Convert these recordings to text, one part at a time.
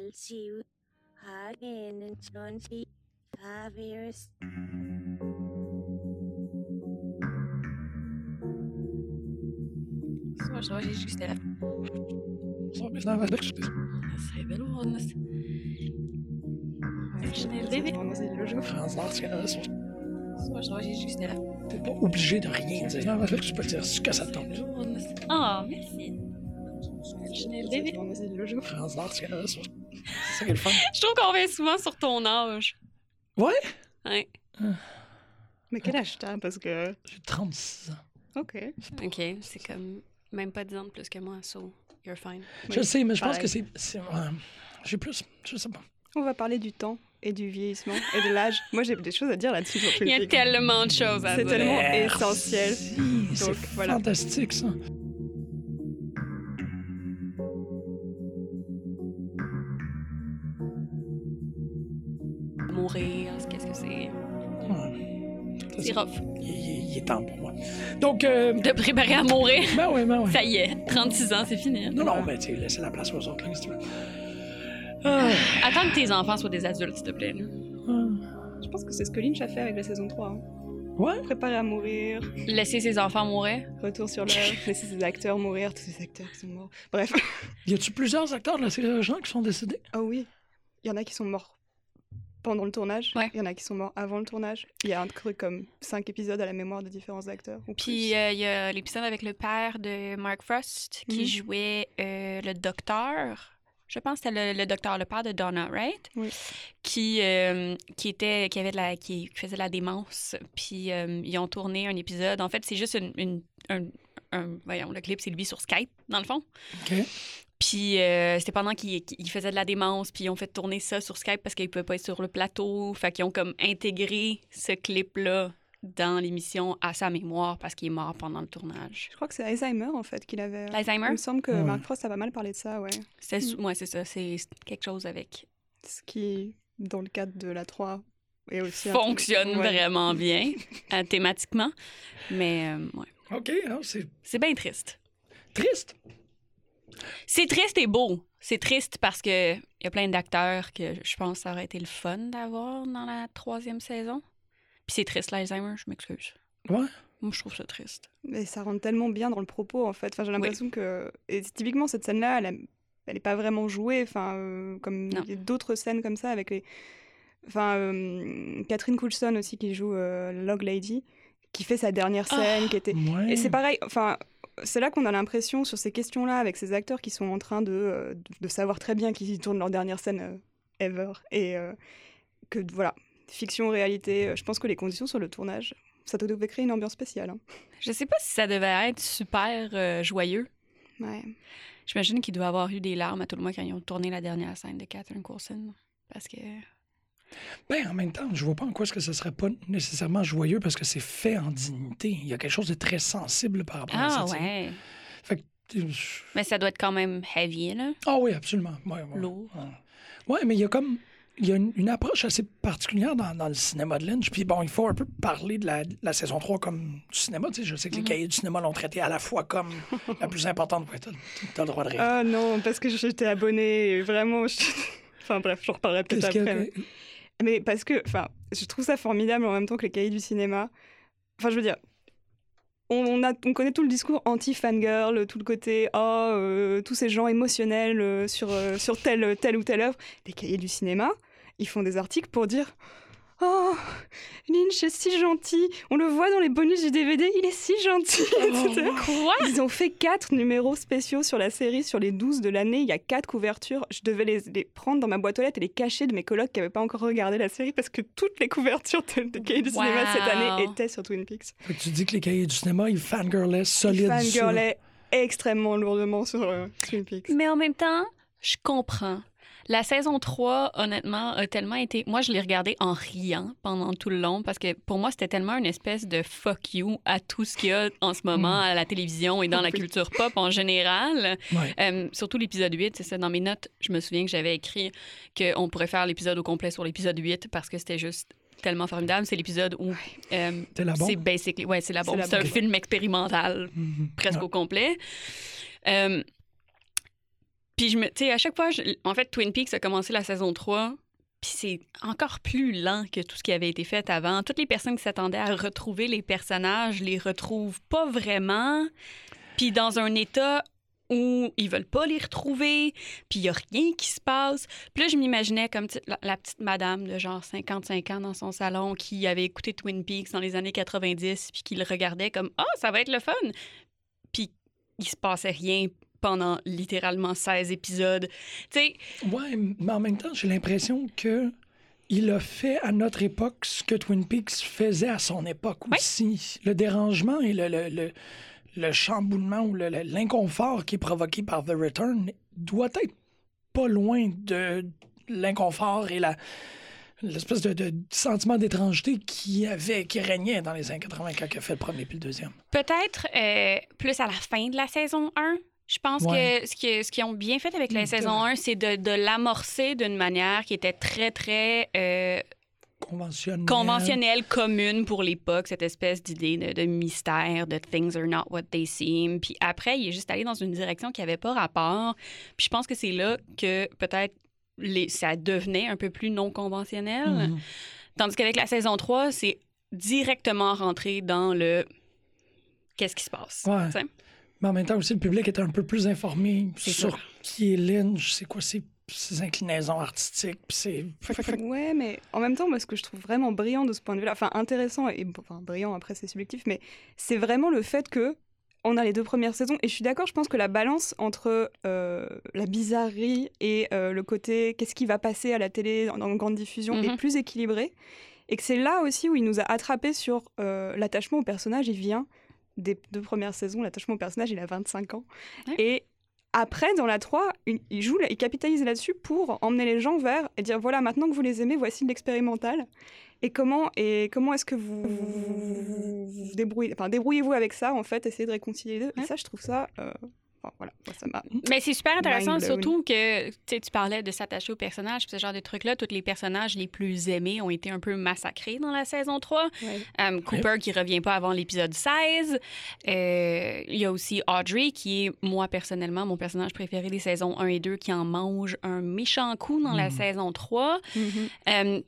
Alciu, Hagen je så. Zoals was je gesterft. T'es pas obligé de rien dire. Non, tu peux dire ce que ça te tente. Ah, merci. Ska jag så. C'est ça qui est le fun. Je trouve qu'on revient souvent sur ton âge. Ouais? Ouais. Mais quel âge t'as? Parce que. J'ai 36 ans. Ok. OK, c'est comme même pas 10 ans de plus que moi, so you're fine. Je sais, mais je pense que c'est. c'est, ouais, J'ai plus. Je sais pas. On va parler du temps et du vieillissement et de l'âge. Moi, j'ai des choses à dire là-dessus. Il y a tellement de choses à C'est dire. tellement Merci. essentiel. C'est Donc, voilà. fantastique, ça. Mourir, qu'est-ce que c'est? Ouais. Ça, C'est rough. Il, il- il est temps pour moi. Donc, euh, De préparer à mourir. ben oui, ben oui. Ça y est, 36 ans, c'est fini. Non, non, mais tu sais, laissez la place aux autres, là, si tu veux. Ah, Attends que tes enfants soient des adultes, s'il te plaît. ah. Je pense que c'est ce que Lynch a fait avec la saison 3. hein. Ouais? Préparer à mourir, Laisser ses enfants mourir. retour sur l'heure, laisser ses acteurs mourir, tous ces acteurs qui sont morts. Bref. Y a-tu plusieurs acteurs de la série originale qui sont décédés? Oh oui, il y en a qui sont morts pendant le tournage, il y en a qui sont morts avant le tournage. Il y a un truc comme 5 épisodes à la mémoire de différents acteurs. ou Puis plus. euh, il y a l'épisode avec le père de Mark Frost qui Mhm. jouait euh, le docteur. Je pense que c'était le, le docteur, le père de Donna, right? Oui. Qui, euh, qui était, qui avait de la, qui faisait de la démence. Puis euh, ils ont tourné un épisode. En fait, c'est juste une, une- un, un- voyons, le clip, c'est lui sur Skype, dans le fond. OK. Puis euh, c'était pendant qu'il qu'il faisait de la démence, puis ils ont fait tourner ça sur Skype parce qu'ils ne pouvaient pas être sur le plateau. Fait qu'ils ont comme intégré ce clip-là dans l'émission à sa mémoire parce qu'il est mort pendant le tournage. Je crois que c'est Alzheimer en fait qu'il avait. Il L'Alzheimer? me semble que Ouais. Mark Frost a pas mal parlé de ça, ouais. C'est Mm. ouais, ça, c'est quelque chose avec Ce qui, dans le cadre de la 3, est aussi. truc- fonctionne ouais. vraiment bien euh, thématiquement, mais euh, ouais. OK, ah, c'est c'est bien triste. triste? C'est triste et beau. C'est triste parce que il y a plein d'acteurs que je pense que ça aurait été le fun d'avoir dans la troisième saison. Puis c'est triste l'Alzheimer, je m'excuse. Ouais. Moi, je trouve ça triste. Mais ça rentre tellement bien dans le propos en fait. Enfin, j'ai l'impression que. Et typiquement, cette scène-là, elle, a- elle est pas vraiment jouée. Enfin, euh, comme Non. il y a d'autres scènes comme ça avec les. Enfin, euh, Catherine Coulson aussi qui joue euh, Log Lady, qui fait sa dernière Ah. scène, qui était. Ouais. Et c'est pareil, enfin, c'est là qu'on a l'impression sur ces questions-là, avec ces acteurs qui sont en train de, euh, de savoir très bien qu'ils tournent leur dernière scène euh, ever. Et euh, que voilà, fiction, réalité, je pense que les conditions sur le tournage, ça devait créer une ambiance spéciale. hein. Je sais pas si ça devait être super euh, joyeux. Ouais. J'imagine qu'il doit avoir eu des larmes à tout le moins quand ils ont tourné la dernière scène de Catherine Coulson. Parce que. Ben, en même temps, je vois pas en quoi est-ce que ce serait pas nécessairement joyeux parce que c'est fait en dignité. Il y a quelque chose de très sensible par rapport à Ah ça. ouais. Fait que, je- Mais ça doit être quand même heavy, là. Ah oui, absolument. Ouais, ouais. Lourd. Ouais. Ouais, mais il y a comme. Il y a une, une approche assez particulière dans, dans le cinéma de Lynch. Puis bon, il faut un peu parler de la, de la saison 3 comme du cinéma. Tu sais, je sais que les Mhm. cahiers du cinéma l'ont traité à la fois comme la plus importante. Ouais, t'as, t'as le droit de rire. Ah non, parce que j'étais abonnée, et vraiment. je- Enfin bref, j'en reparlerai peut-être après. que- Mais parce que, enfin, je trouve ça formidable en même temps que les cahiers du cinéma. Enfin, je veux dire, on, a, on connaît tout le discours anti-fangirl, tout le côté, oh, euh, tous ces gens émotionnels euh, sur, euh, sur telle, telle ou telle œuvre. Les cahiers du cinéma, ils font des articles pour dire, oh, Lynch est si gentil, on le voit dans les bonus du DVD, il est si gentil. Quoi? Ils ont fait quatre numéros spéciaux sur la série, sur les 12 de l'année. Il y a quatre couvertures. Je devais les, les prendre dans ma boîte aux lettres et les cacher de mes colocs qui n'avaient pas encore regardé la série parce que toutes les couvertures de, de Cahiers du cinéma cette année étaient sur Twin Peaks. Tu dis que les cahiers du cinéma, ils fangirlaient Ils solide sur... fangirlaient extrêmement lourdement sur euh, Twin Peaks. Mais en même temps, je comprends. La saison 3, honnêtement, a tellement été. Moi, je l'ai regardée en riant pendant tout le long parce que pour moi, c'était tellement une espèce de fuck you à tout ce qu'il y a en ce moment Mm. à la télévision et dans la culture pop en général. Ouais. Euh, surtout l'épisode 8, c'est ça. Dans mes notes, je me souviens que j'avais écrit qu'on pourrait faire l'épisode au complet sur l'épisode 8 parce que c'était juste tellement formidable. C'est l'épisode où euh, c'est basically. Ouais, c'est la bombe. C'est un film expérimental Mhm. presque Ouais. au complet. Euh, Puis, je me, tu sais, à chaque fois, en fait, Twin Peaks a commencé la saison 3, puis c'est encore plus lent que tout ce qui avait été fait avant. Toutes les personnes qui s'attendaient à retrouver les personnages les retrouvent pas vraiment. Puis dans un état où ils veulent pas les retrouver, puis il y a rien qui se passe. Puis là, je m'imaginais comme la, petite madame de genre 55 ans dans son salon qui avait écouté Twin Peaks dans les années 90, puis qui le regardait comme « Ah, ça va être le fun! » Puis il se passait rien pendant littéralement 16 épisodes. Tu sais, Ouais, mais en même temps, j'ai l'impression que il a fait à notre époque ce que Twin Peaks faisait à son époque Ouais. aussi. Le dérangement et le, le, le, le chamboulement ou l'inconfort qui est provoqué par The Return doit être pas loin de l'inconfort et la l'espèce de, de sentiment d'étrangeté qui avait qui régnait dans les années 80 quand il a fait le premier puis le deuxième. Peut-être euh, plus à la fin de la saison 1. Je pense Ouais. que ce qu'ils ce qu'ils ont bien fait avec la Mm, saison 1, c'est de, de l'amorcer d'une manière qui était très, très euh, Conventionnel. conventionnelle, commune pour l'époque, cette espèce d'idée de, de mystère, de things are not what they seem. Puis après, il est juste allé dans une direction qui n'avait pas rapport. Puis je pense que c'est là que peut-être les- ça devenait un peu plus non conventionnel. Mhm. Tandis qu'avec la saison 3, c'est directement rentré dans le qu'est-ce qui se passe. Ouais. Mais en même temps aussi, le public était un peu plus informé sur ça. qui est Lynch, c'est quoi ses, ses inclinaisons artistiques. puis c'est... Ouais, mais en même temps, moi, ce que je trouve vraiment brillant de ce point de vue-là, enfin intéressant et enfin brillant après c'est subjectif, mais c'est vraiment le fait que on a les deux premières saisons et je suis d'accord, je pense que la balance entre euh, la bizarrerie et euh, le côté qu'est-ce qui va passer à la télé dans, dans grande diffusion est plus équilibrée et que c'est là aussi où il nous a attrapé sur euh, l'attachement au personnage. Il vient des deux premières saisons, l'attachement au personnage, il a 25 ans Ouais. et après, dans la 3, il joue, il capitalise là-dessus pour emmener les gens vers et dire voilà, maintenant que vous les aimez, voici de l'expérimental. Et comment, et comment est-ce que vous vous, vous débrouillez, enfin, débrouillez-vous avec ça, en fait, essayez de réconcilier les deux. Et ça, je trouve ça. euh, Mais c'est super intéressant, surtout que tu parlais de s'attacher aux personnages, ce genre de trucs-là. Tous les personnages les plus aimés ont été un peu massacrés dans la saison 3. Euh, Cooper qui revient pas avant l'épisode 16. Euh, Il y a aussi Audrey, qui est, moi, personnellement, mon personnage préféré des saisons 1 et 2, qui en mange un méchant coup dans la Mhm. saison 3. Euh,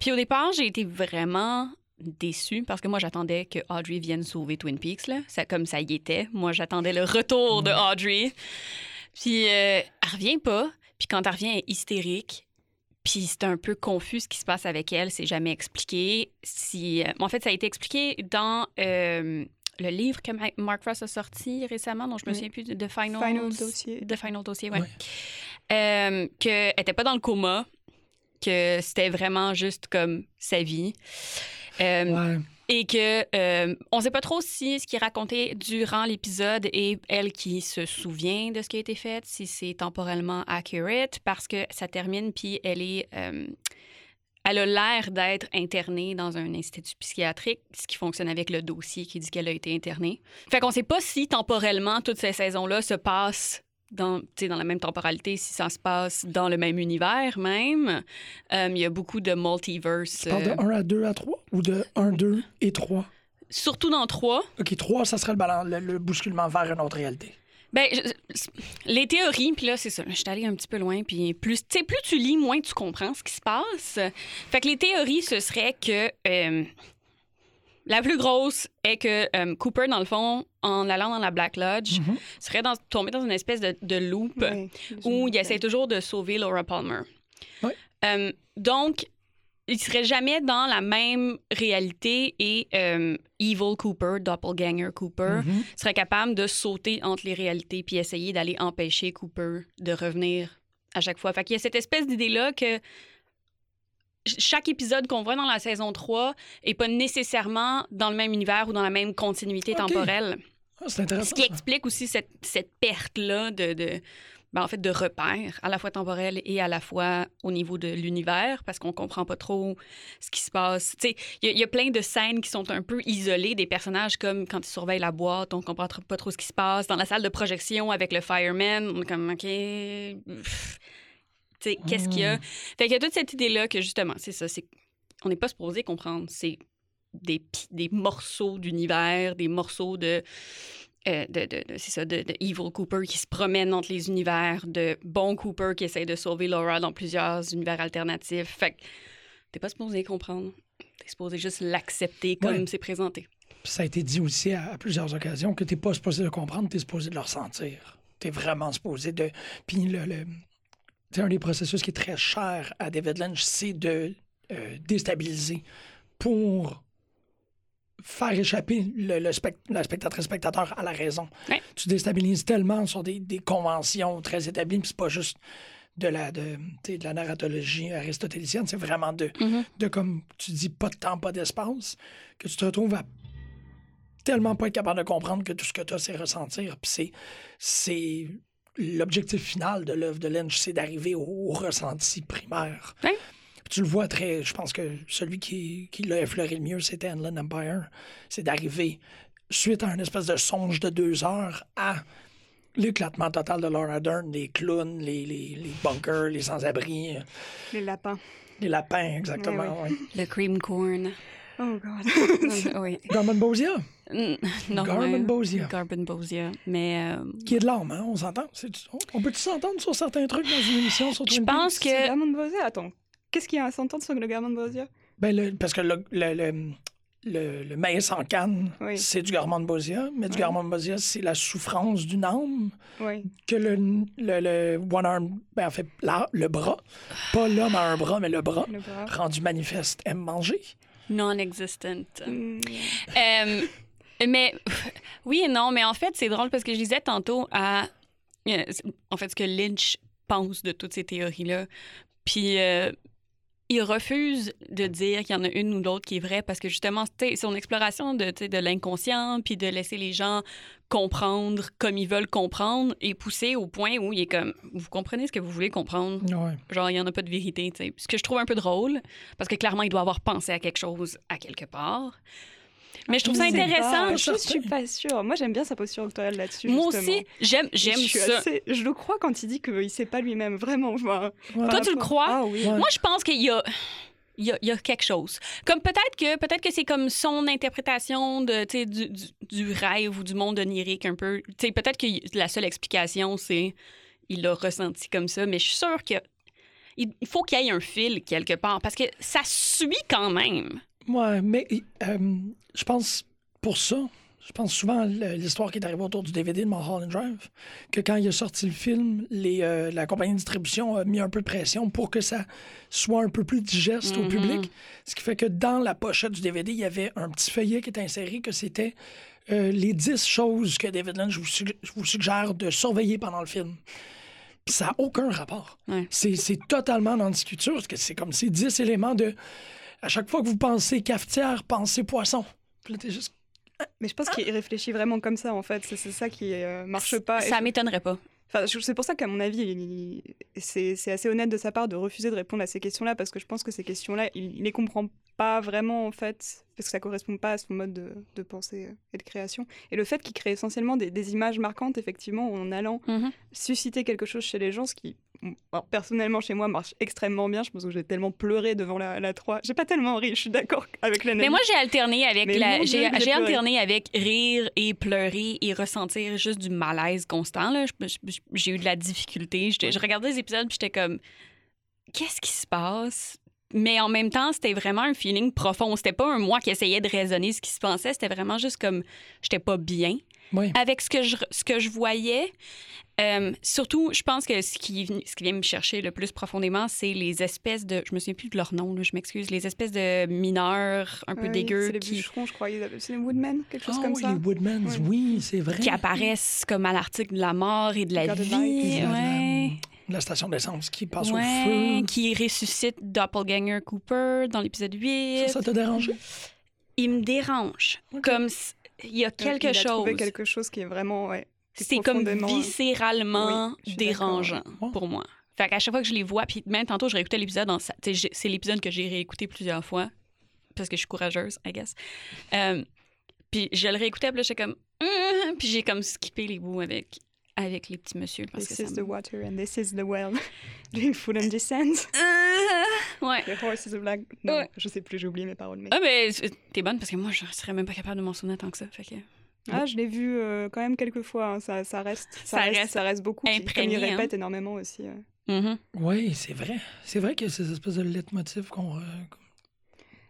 puis au départ, j'ai été vraiment déçue parce que moi, j'attendais que Audrey vienne sauver Twin Peaks. Là. Ça, comme ça y était. Moi, j'attendais le retour de Audrey. Puis euh, elle revient pas. Puis quand elle revient, elle est hystérique. Puis c'est un peu confus ce qui se passe avec elle. C'est jamais expliqué. Si, euh, en fait, ça a été expliqué dans euh, le livre que Ma- Mark Frost a sorti récemment, dont je me Oui. souviens plus, de The Final, Final Dossier. The Final Dossier, ouais. Ouais. Euh, qu'elle n'était pas dans le coma, que c'était vraiment juste comme sa vie. Euh, Ouais. et que euh, on sait pas trop si ce qui est raconté durant l'épisode est elle qui se souvient de ce qui a été fait, si c'est temporellement accurate, parce que ça termine puis elle est euh, elle a l'air d'être internée dans un institut psychiatrique, ce qui fonctionne avec le dossier qui dit qu'elle a été internée. Fait qu'on sait pas si temporellement toutes ces saisons-là se passent dans, dans la même temporalité, si ça se passe dans le même univers même. Euh, Il y a beaucoup de multiverse. Tu parles de euh, 1 à 2 à 3 ou de 1, 2 et 3? surtout dans trois. OK, 3, ça serait le, balan- le, le bousculement vers une autre réalité. Ben, je- les théories, puis là, c'est ça. Je suis allée un petit peu loin, puis plus, plus tu lis, moins tu comprends ce qui se passe. Fait que les théories, ce serait que euh, la plus grosse est que euh, Cooper, dans le fond, en allant dans la Black Lodge, Mhm. serait dans, tombé dans une espèce de, de loop où il essaie toujours de sauver Laura Palmer. Euh, donc, il serait jamais dans la même réalité et euh, Evil Cooper, Doppelganger Cooper, Mhm. serait capable de sauter entre les réalités puis essayer d'aller empêcher Cooper de revenir à chaque fois. Fait qu'il y a cette espèce d'idée-là que chaque épisode qu'on voit dans la saison 3 est pas nécessairement dans le même univers ou dans la même continuité temporelle. Ah, c'est intéressant. Ce qui explique aussi cette, cette perte-là de, de, ben, en fait, de repères, à la fois temporels et à la fois au niveau de l'univers, parce qu'on comprend pas trop ce qui se passe. Il y, a- il y a plein de scènes qui sont un peu isolées des personnages, comme quand ils surveillent la boîte, on comprend trop- pas trop ce qui se passe. Dans la salle de projection avec le fireman, on est comme, OK... pff, Sais, qu'est-ce qu'il y a? Fait qu'il y a toute cette idée-là que, justement, c'est ça, c'est... On n'est pas supposé comprendre. C'est des, des morceaux d'univers, des morceaux de euh, de, de- de- c'est ça, de, de Evil Cooper qui se promène entre les univers, de bon Cooper qui essaie de sauver Laura dans plusieurs univers alternatifs. Fait que t'es pas supposé comprendre. T'es supposé juste l'accepter comme Ouais. c'est présenté. Ça a été dit aussi à, à plusieurs occasions que t'es pas supposé de comprendre, t'es supposé de le ressentir. T'es vraiment supposé de. Puis le, le- un des processus qui est très cher à David Lynch, c'est de euh, déstabiliser pour faire échapper le, le spect- la spectatrice spectateur à la raison. Ouais. Tu déstabilises tellement sur des, des conventions très établies, puis c'est pas juste de la, de, tu sais, de la narratologie aristotélicienne, c'est vraiment de, Mhm. de, comme tu dis, pas de temps, pas d'espace, que tu te retrouves à tellement pas être capable de comprendre que tout ce que tu as, c'est ressentir. Puis c'est l'objectif final de l'œuvre de Lynch, c'est d'arriver au, au ressenti primaire. Tu le vois très. Je pense que celui qui, qui l'a effleuré le mieux, c'était Inland Empire. C'est d'arriver, suite à un espèce de songe de deux heures, à l'éclatement total de Laura Dern, les clowns, les, les, les bunkers, les sans-abri, Les lapins. les lapins, exactement. Ouais. Le cream corn. Oh god. oui. Garmin Bosia, Mm, Non, Garmin ouais. Bosia. Garmin Bosia. Mais euh, qui est de l'âme, hein, on s'entend. On, peut-tu s'entendre sur certains trucs dans une émission sur je pense que. Garment de Bosia, attends. Qu'est-ce qu'il y a à s'entendre sur le Garment de Bosia Ben, le- parce que le, le, le, le- le maïs en canne, Oui. c'est du Garmin de Bosia, mais du Ouais. Garmin de Bosia, c'est la souffrance d'une âme Oui. que le, le, le one arm, ben, en fait, la- le bras, pas l'homme a un bras, mais le bras, Le bras. rendu manifeste, aime manger. Non-existent. Mm, Euh, mais oui et non, mais en fait, c'est drôle parce que je disais tantôt à. euh, en fait, ce que Lynch pense de toutes ces théories-là. Puis. euh, il refuse de dire qu'il y en a une ou l'autre qui est vraie parce que justement, son exploration de, de l'inconscient puis de laisser les gens comprendre comme ils veulent comprendre est poussée au point où il est comme vous comprenez ce que vous voulez comprendre Ouais. Genre, il n'y en a pas de vérité, tu sais. Ce que je trouve un peu drôle, parce que clairement, il doit avoir pensé à quelque chose à quelque part. Mais je trouve ça intéressant. pas. Je, je suis pas sûre. Moi, j'aime bien sa posture doctorale là-dessus. Moi justement. aussi, j'aime, ça. assez- Je le crois quand il dit qu'il sait pas lui-même, vraiment. Enfin, Ouais. Toi, tu le crois? Ah oui. Ouais. Moi, je pense qu'il y a. Il y, a, il y a quelque chose. Comme peut-être que peut-être que c'est comme son interprétation de, tu sais, du, du, du rêve ou du monde onirique un peu. Tu sais, peut-être que la seule explication, c'est il l'a ressenti comme ça, mais je suis sûre que il faut qu'il y ait un fil quelque part parce que ça suit quand même. Ouais, mais euh, je pense pour ça, je pense souvent à l'histoire qui est arrivée autour du DVD de Mulholland Drive, que quand il a sorti le film, les, euh, la compagnie de distribution a mis un peu de pression pour que ça soit un peu plus digeste au Mhm. public. Ce qui fait que dans la pochette du DVD, il y avait un petit feuillet qui était inséré que c'était euh, les 10 choses que David Lynch vous, sugg- vous suggère de surveiller pendant le film. Puis ça n'a aucun rapport. Ouais. C'est totalement dans l'écriture, parce que c'est comme ces 10 éléments de... À chaque fois que vous pensez cafetière, pensez poisson. Puis là, t'es juste... Mais je pense qu'il réfléchit vraiment comme ça, en fait. C'est c'est ça qui euh, marche pas. Ça m'étonnerait pas. Enfin, c'est pour ça qu'à mon avis, il- il- c'est c'est assez honnête de sa part de refuser de répondre à ces questions-là, parce que je pense que ces questions-là, il, il les comprend pas vraiment, en fait, parce que ça correspond pas à son mode de, de pensée et de création. Et le fait qu'il crée essentiellement des, des images marquantes, effectivement, en allant Mhm. susciter quelque chose chez les gens, ce qui, alors, personnellement, chez moi, marche extrêmement bien. Je pense que j'ai tellement pleuré devant la, la 3. J'ai pas tellement ri, je suis d'accord avec l'analyse. Mais moi, j'ai alterné avec Mais la, j'ai, alterné avec rire et pleurer et ressentir juste du malaise constant. J'ai eu de la difficulté. Je regardais les épisodes puis j'étais comme, qu'est-ce qui se passe? Mais en même temps, c'était vraiment un feeling profond. C'était pas un moi qui essayait de raisonner ce qui se passait. C'était vraiment juste comme, j'étais pas bien Oui. avec ce que je, ce que je voyais. Euh, surtout, je pense que ce qui, ce qui vient me chercher le plus profondément, c'est les espèces de. Je me souviens plus de leur nom, là, je m'excuse. Les espèces de mineurs un peu Ouais, dégueux C'est les qui, bûcherons, je crois. C'est les woodmen, quelque chose Ah comme oui, ça. les Woodmans, oui, c'est vrai. qui apparaissent comme à l'article de la mort et de la Garden vie. La- Ouais. La station d'essence qui passe Ouais, au feu. qui ressuscite Doppelganger Cooper dans l'épisode 8. Ça, ça t'a dérangé? Il me dérange. Comme il y a quelque il a chose. trouvé quelque chose qui est vraiment, ouais. C'est comme viscéralement Oui, dérangeant pour moi. Fait qu'à chaque fois que je les vois, puis même tantôt, je réécoutais l'épisode, en sa- tu sais, j'ai- c'est l'épisode que j'ai réécouté plusieurs fois, parce que je suis courageuse, I guess. Euh, puis je le réécoutais, puis là, j'étais comme... Hum puis j'ai comme skippé les bouts avec, avec les petits monsieur. Parce This que is the water and this is the well. Doing food and descent. Ouais. The horse is a black. Non, Ouais. je sais plus, j'ai oublié mes paroles. Mais... Ah, ben, c'est- t'es bonne, parce que moi, je serais même pas capable de m'en souvenir tant que ça. Fait que... Ah, je l'ai vu euh, quand même quelques fois. hein. Ça, ça reste, ça, Ça reste, reste ça reste beaucoup. Puis Comme il imprégné, hein. répète énormément aussi. euh. Oui, c'est vrai. C'est vrai qu'il y a ces espèces de leitmotiv qu'on. euh, qu'on-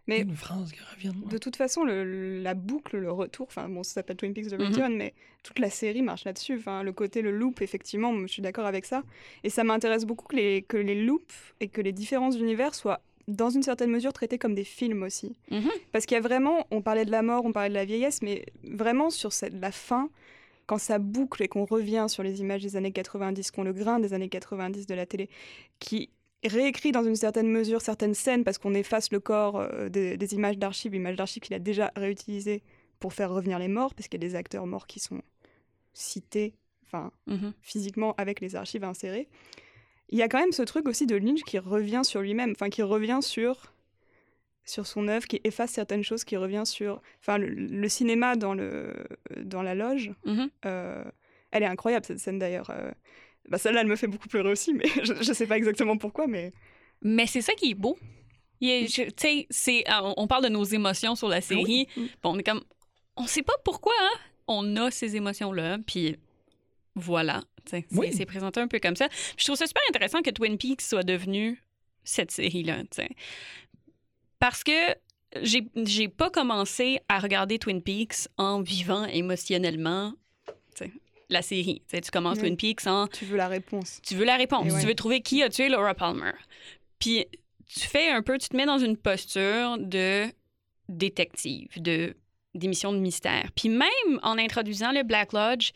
Mais- Une phrase qui revient. De toute façon, le- la boucle, le retour, enfin bon, ça s'appelle Twin Peaks The Mhm. Return, mais toute la série marche là-dessus. Enfin, le côté, le loop, effectivement, je suis d'accord avec ça. Et ça m'intéresse beaucoup que les, que les loops et que les différences d'univers soient, dans une certaine mesure, traités comme des films aussi. Mhm. Parce qu'il y a vraiment, on parlait de la mort, on parlait de la vieillesse, mais vraiment sur cette, la fin, quand ça boucle et qu'on revient sur les images des années 90, qu'on le grain des années 90 de la télé, qui réécrit dans une certaine mesure certaines scènes parce qu'on efface le corps euh, des, des images d'archives, images d'archives qu'il a déjà réutilisées pour faire revenir les morts, parce qu'il y a des acteurs morts qui sont cités, enfin Mhm. physiquement avec les archives insérées. Il y a quand même ce truc aussi de Lynch qui revient sur lui-même, enfin qui revient sur sur son œuvre, qui efface certaines choses, qui revient sur, enfin le, le cinéma dans le dans la loge. Mhm. euh, elle est incroyable cette scène d'ailleurs. euh. Bah, celle-là, elle me fait beaucoup pleurer aussi, mais je, je sais pas exactement pourquoi, mais Mais c'est ça qui est beau. Il est- je- Tu sais, c'est- euh, on parle de nos émotions sur la série. Puis on est comme. On sait pas pourquoi, hein? On a ces émotions-là. Puis voilà. C'est Oui. c'est présenté un peu comme ça. Je trouve ça super intéressant que Twin Peaks soit devenu cette série-là. Parce que j'ai j'ai pas commencé à regarder Twin Peaks en vivant émotionnellement la série. Tu commences Oui. Twin Peaks en tu veux la réponse. tu veux la réponse. Ouais. Tu veux trouver qui a tué Laura Palmer. Puis tu fais un peu, tu te mets dans une posture de détective, de d'émission de mystère. Puis même en introduisant le Black Lodge,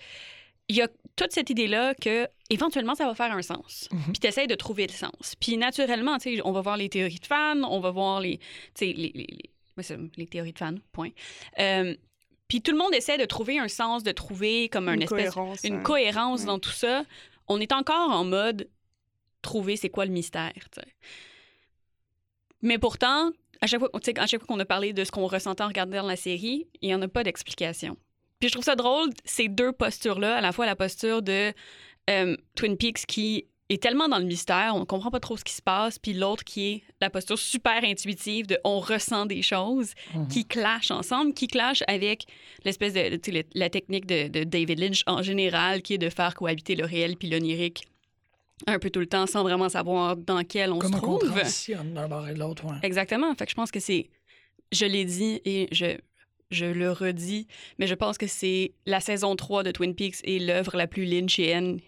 il y a toute cette idée-là que éventuellement ça va faire un sens. Mhm. Puis tu essaies de trouver le sens. Puis naturellement, tu sais, on va voir les théories de fans, on va voir les, les, les, les- les théories de fans, point. Euh, puis tout le monde essaie de trouver un sens, de trouver comme un une espèce cohérence. une cohérence Ouais. dans tout ça. On est encore en mode trouver c'est quoi le mystère. Mais pourtant, à chaque fois, à chaque fois qu'on a parlé de ce qu'on ressentait en regardant la série, il n'y en a pas d'explication. Puis je trouve ça drôle, ces deux postures-là, à la fois la posture de euh, Twin Peaks qui est tellement dans le mystère, on ne comprend pas trop ce qui se passe, puis l'autre qui est la posture super intuitive de on ressent des choses Mhm. qui clashent ensemble, qui clashent avec l'espèce de, le- la technique de, de David Lynch en général, qui est de faire cohabiter le réel puis l'onirique un peu tout le temps sans vraiment savoir dans quel on se qu'on trouve. d'un bord et l'autre, ouais. Exactement. Fait que je pense que c'est. Je l'ai dit et je, je le redis, mais je pense que c'est la saison 3 de Twin Peaks et l'œuvre la plus lynchienne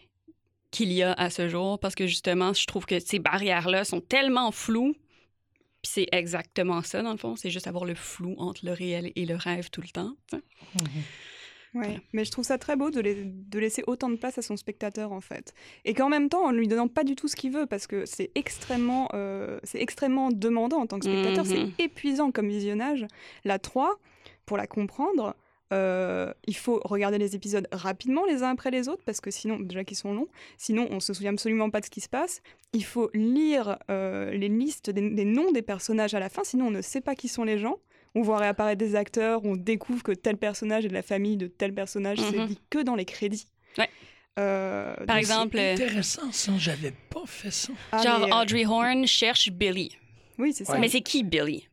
qu'il y a à ce jour parce que justement, je trouve que ces barrières-là sont tellement floues. Puis c'est exactement ça, dans le fond. C'est juste avoir le flou entre le réel et le rêve tout le temps. Mhm. Ouais, mais je trouve ça très beau de, lai- de laisser autant de place à son spectateur en fait. Et qu'en même temps, en lui donnant pas du tout ce qu'il veut, parce que c'est extrêmement, euh, c'est extrêmement demandant en tant que spectateur, c'est épuisant comme visionnage. La 3, pour la comprendre, euh, il faut regarder les épisodes rapidement les uns après les autres, parce que sinon, déjà qu'ils sont longs, sinon on se souvient absolument pas de ce qui se passe. Il faut lire euh, les listes des, des noms des personnages à la fin, sinon on ne sait pas qui sont les gens. On voit réapparaître des acteurs, on découvre que tel personnage est de la famille de tel personnage, c'est Mhm. dit que dans les crédits. Ouais. Euh, Par exemple, C'est intéressant, ça. J'avais pas fait ça. ah, genre mais, euh, Audrey Horn cherche Billy. Oui, c'est ça. Mais c'est qui Billy?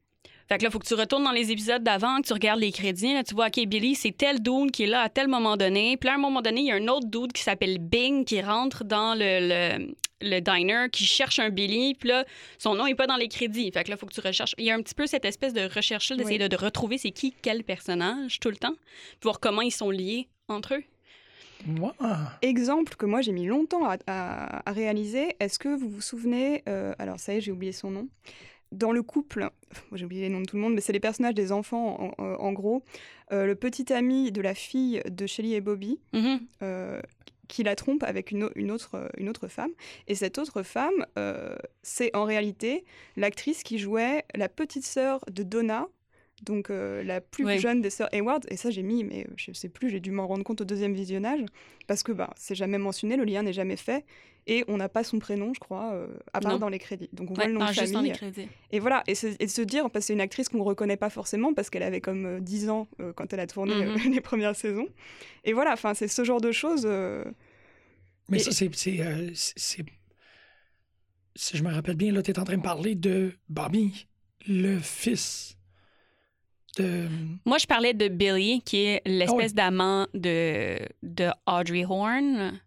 Fait que là, il faut que tu retournes dans les épisodes d'avant, que tu regardes les crédits. Là, tu vois, OK, Billy, c'est tel dude qui est là à tel moment donné. Puis là, à un moment donné, il y a un autre dude qui s'appelle Bing qui rentre dans le, le, le diner, qui cherche un Billy. Puis là, son nom n'est pas dans les crédits. Fait que là, il faut que tu recherches. Il y a un petit peu cette espèce de recherche-là, d'essayer Oui. de, de retrouver c'est qui, quel personnage tout le temps. Puis voir comment ils sont liés entre eux. Moi, Exemple que moi j'ai mis longtemps à, à- à réaliser, est-ce que vous vous souvenez, euh, alors ça y est, j'ai oublié son nom, dans le couple, j'ai oublié les noms de tout le monde, mais c'est les personnages des enfants en, gros, euh, le petit ami de la fille de Shelly et Bobby, Mhm. euh, qui la trompe avec une, au- une autre, euh, une autre femme. Et cette autre femme, euh, c'est en réalité l'actrice qui jouait la petite sœur de Donna, donc euh, la plus Ouais. jeune des sœurs Hayward. Et ça, j'ai mis, mais je sais plus, j'ai dû m'en rendre compte au deuxième visionnage, parce que bah, c'est jamais mentionné, le lien n'est jamais fait. Et on n'a pas son prénom, je crois, euh, à part Non. dans les crédits. Donc on voit le nom de juste dans les famille. crédits. Et voilà, et, de se dire, parce que c'est une actrice qu'on ne reconnaît pas forcément parce qu'elle avait comme euh, 10 ans euh, quand elle a tourné euh, Mhm. les premières saisons. Et voilà, enfin, c'est ce genre de choses. euh, Mais Et- ça, c'est. c'est, euh, c'est- c'est- Si je me rappelle bien, là, tu es en train de parler de Bobby, le fils de... Moi, je parlais de Billy, qui est l'espèce Ah d'amant de, de Audrey Horn.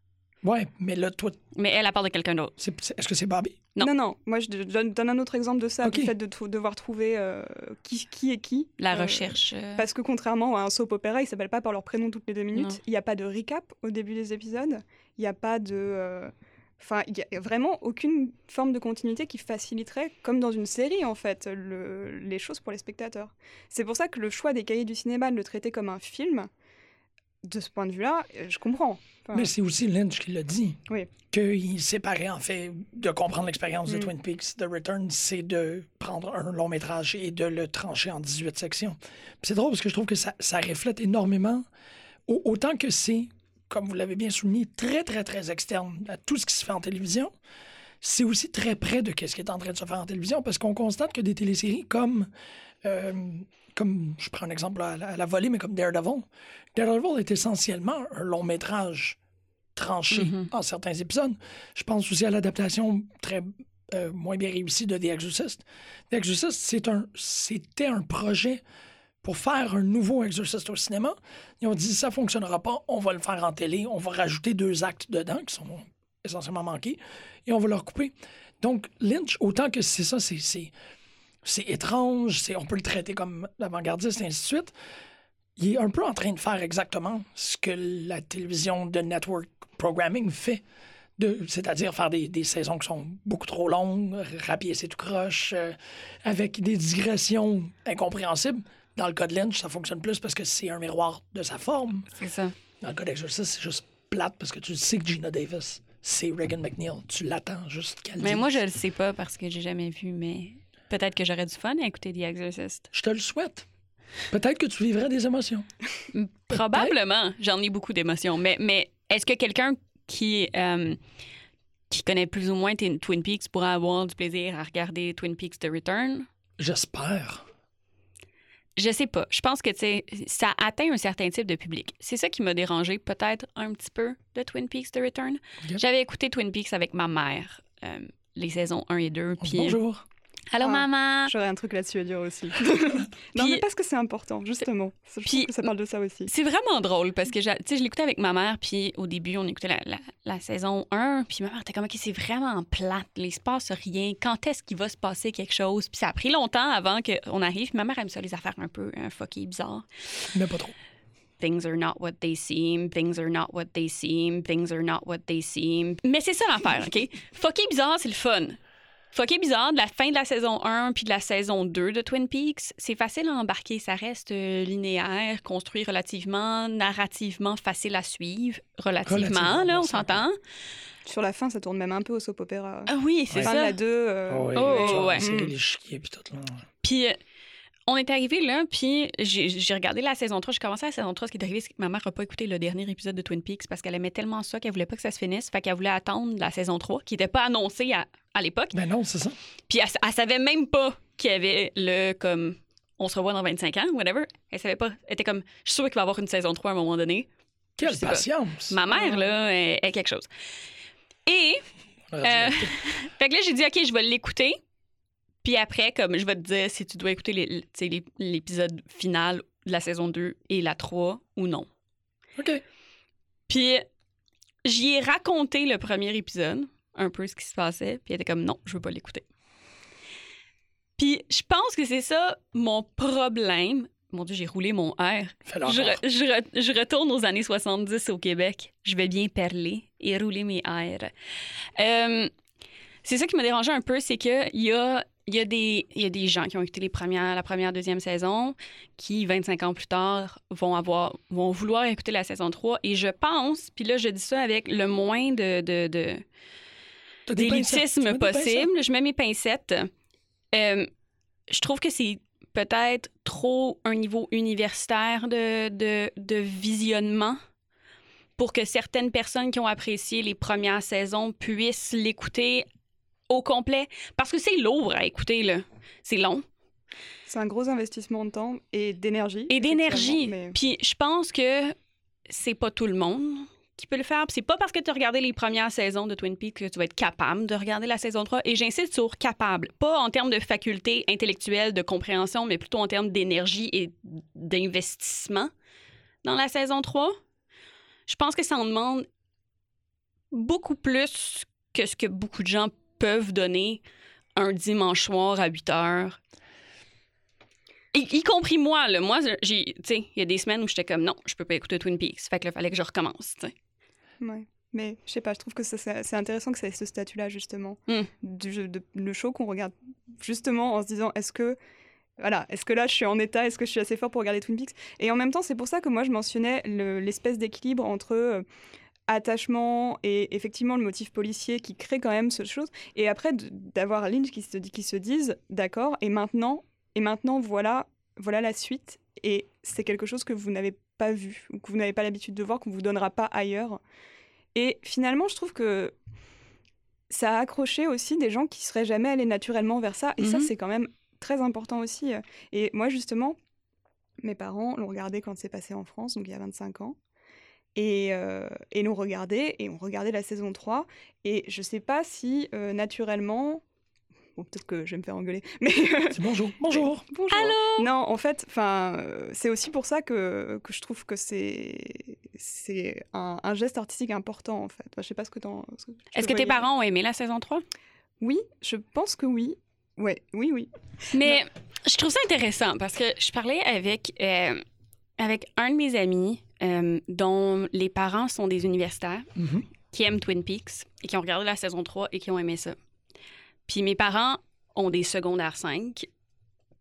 Ouais, mais là, toi, Mais elle, elle parle de quelqu'un d'autre. c'est- c'est- est-ce que c'est Bobby? Non. Non, non, moi je donne, donne un autre exemple de ça, Ok. du fait de devoir trouver euh, qui, qui est qui. La Euh, recherche. euh, Parce que contrairement à un soap opéra, ils s'appellent pas par leur prénom toutes les deux minutes. Il n'y a pas de recap au début des épisodes. Il n'y a pas de. euh, Enfin, il n'y a vraiment aucune forme de continuité qui faciliterait, comme dans une série en fait, le- les choses pour les spectateurs. C'est pour ça que le choix des cahiers du cinéma de le traiter comme un film, de ce point de vue-là, je comprends. Enfin, Mais c'est aussi Lynch qui l'a dit. Oui. Qu'il séparait, en fait, de comprendre l'expérience de Mm. Twin Peaks, The Return, c'est de prendre un long métrage et de le trancher en 18 sections. C'est drôle parce que je trouve que ça, ça reflète énormément, au- autant que c'est, comme vous l'avez bien souligné, très, très, très externe à tout ce qui se fait en télévision. C'est aussi très près de ce qui est en train de se faire en télévision parce qu'on constate que des téléséries comme, euh, comme je prends un exemple à la, à la volée, mais comme Daredevil, Daredevil est essentiellement un long métrage tranché Mhm. en certains épisodes. Je pense aussi à l'adaptation très euh, moins bien réussie de The Exorcist. The Exorcist, un, c'était un projet pour faire un nouveau Exorcist au cinéma. Ils ont dit ça fonctionnera pas, on va le faire en télé, on va rajouter deux actes dedans qui sont essentiellement manqués et on va leur couper. Donc Lynch, autant que c'est ça, c'est étrange, on peut le traiter comme l'avant-gardiste et ainsi de suite. Il est un peu en train de faire exactement ce que la télévision de network programming fait. C'est-à-dire faire des, saisons qui sont beaucoup trop longues, rapiécer tout croche, euh, avec des digressions incompréhensibles. Dans le cas de Lynch, ça fonctionne plus parce que c'est un miroir de sa forme. C'est ça. Dans le cas d'Exorcist, c'est juste plate parce que tu sais que Gina Davis, c'est Reagan McNeil. Tu l'attends juste qu'elle Mais dise. moi, je le sais pas parce que j'ai jamais vu, mais peut-être que j'aurais du fun à écouter The Exorcist. Je te le souhaite. Peut-être que tu vivrais des émotions. Probablement. J'en ai beaucoup d'émotions. Mais, mais est-ce que quelqu'un qui, euh, qui connaît plus ou moins Twin Peaks pourrait avoir du plaisir à regarder Twin Peaks The Return? J'espère. Je sais pas. Je pense que ça atteint un certain type de public. C'est ça qui m'a dérangé peut-être un petit peu de Twin Peaks The Return. J'avais écouté Twin Peaks avec ma mère, euh, les saisons 1 et 2. Puis, Bonjour. Allô, Ah. maman! J'aurais un truc là-dessus à dire aussi. non, Puis- mais parce que c'est important, justement. Je Puis- que ça parle de ça aussi. C'est vraiment drôle parce que tu sais, je l'écoutais avec ma mère, puis au début, on écoutait la, la- la saison 1, puis ma mère était comme, OK, c'est vraiment plate, il se passe rien, quand est-ce qu'il va se passer quelque chose? Puis ça a pris longtemps avant qu'on arrive, puis ma mère aime ça, les affaires un peu un fucky bizarres. Mais pas trop. Things are not what they seem, things are not what they seem, things are not what they seem. Mais c'est ça l'affaire, OK? Fucky bizarre, c'est le fun. Fucky bizarre, de la fin de la saison 1 puis de la saison 2 de Twin Peaks, c'est facile à embarquer. Ça reste euh, linéaire, construit relativement, narrativement facile à suivre. Relativement, Relativement, là, on s'entend. Sur la fin, ça tourne même un peu au soap opéra. Ah oui, c'est Ouais. fin de ça. la 2. euh, Oh, oui, Oh, oui, genre, ouais. c'est Mm. les chiquiers puis tout. Là. Puis euh, on est arrivé là, puis j'ai regardé la saison 3. J'ai commencé la saison 3. Ce qui est arrivé, c'est que ma mère n'a pas écouté le dernier épisode de Twin Peaks parce qu'elle aimait tellement ça qu'elle voulait pas que ça se finisse. Fait qu'elle voulait attendre la saison 3, qui n'était pas annoncée à, à l'époque. Ben non, c'est ça. Puis elle, elle savait même pas qu'il y avait le comme on se revoit dans 25 ans, whatever. Elle savait pas. Elle était comme je suis sûre qu'il va y avoir une saison 3 à un moment donné. Quelle pas. patience. Ma mère, là, est, est quelque chose. Et euh, fait que là, j'ai dit, OK, je vais l'écouter. Puis après, comme je vais te dire si tu dois écouter l'épisode final de la saison 2 et la 3 ou non. OK. Puis j'y ai raconté le premier épisode, un peu ce qui se passait. Puis elle était comme, non, je veux pas l'écouter. Puis je pense que c'est ça mon problème. Mon Dieu, j'ai roulé mon R. Je, re- je re- je retourne aux années 70 au Québec. Je vais bien parler et rouler mes airs. Euh, c'est ça qui m'a dérangé un peu, c'est qu'il y a, il y, a des- il y a des gens qui ont écouté les premières, la première, deuxième saison, qui, 25 ans plus tard, vont, avoir, vont vouloir écouter la saison 3. Et je pense, puis là, je dis ça avec le moins de, de, d'élitisme possible. Je mets mes pincettes. Euh, je trouve que c'est peut-être trop un niveau universitaire de, de, de visionnement pour que certaines personnes qui ont apprécié les premières saisons puissent l'écouter au complet. Parce que c'est lourd à écouter, là. C'est long. C'est un gros investissement de temps et d'énergie. Et d'énergie. mais- Puis je pense que c'est pas tout le monde qui peut le faire. Puis c'est pas parce que tu as regardé les premières saisons de Twin Peaks que tu vas être capable de regarder la saison 3. Et j'insiste sur capable. Pas en termes de faculté intellectuelle, de compréhension, mais plutôt en termes d'énergie et d'investissement dans la saison 3. Je pense que ça en demande beaucoup plus que ce que beaucoup de gens peuvent donner un dimanche soir à 8 heures. Y, y compris moi, là. Moi, j'ai, tu sais, il y a des semaines où j'étais comme non, je peux pas écouter Twin Peaks. Fait que là, fallait que je recommence, tu sais. Ouais. Mais je sais pas, je trouve que c'est intéressant que ça ait ce statut-là, justement. Mm. Du de- le show qu'on regarde justement en se disant est-ce que. Voilà, est-ce que là je suis en état, est-ce que je suis assez fort pour regarder Twin Peaks? Et en même temps, c'est pour ça que moi je mentionnais le- l'espèce d'équilibre entre euh, attachement et effectivement le motif policier qui crée quand même cette chose. Et après, d'avoir Lynch qui se, qui se dise d'accord, et maintenant, et maintenant voilà, voilà la suite. Et c'est quelque chose que vous n'avez pas vu, ou que vous n'avez pas l'habitude de voir, qu'on vous donnera pas ailleurs. Et finalement, je trouve que ça a accroché aussi des gens qui seraient jamais allés naturellement vers ça. Et ça, Mhm. c'est quand même très important aussi. Et moi, justement, mes parents l'ont regardé quand c'est passé en France, donc il y a 25 ans. Et, euh, et l'ont regardé, et ont regardé la saison 3. Et je sais pas si, euh, naturellement... Bon, peut-être que je vais me faire engueuler, mais... Bonjour. Bonjour. Bonjour. Allô? Non, en fait, enfin, euh, c'est aussi pour ça que, que je trouve que c'est c'est un, un geste artistique important en fait. Enfin, je sais pas ce que t'en. Est-ce que tes parents ont aimé la saison 3? Oui, je pense que oui. Ouais, oui, oui. Mais je trouve ça intéressant parce que je parlais avec, euh, avec un de mes amis euh, dont les parents sont des universitaires Mhm. qui aiment Twin Peaks et qui ont regardé la saison 3 et qui ont aimé ça. Puis mes parents ont des secondaires 5.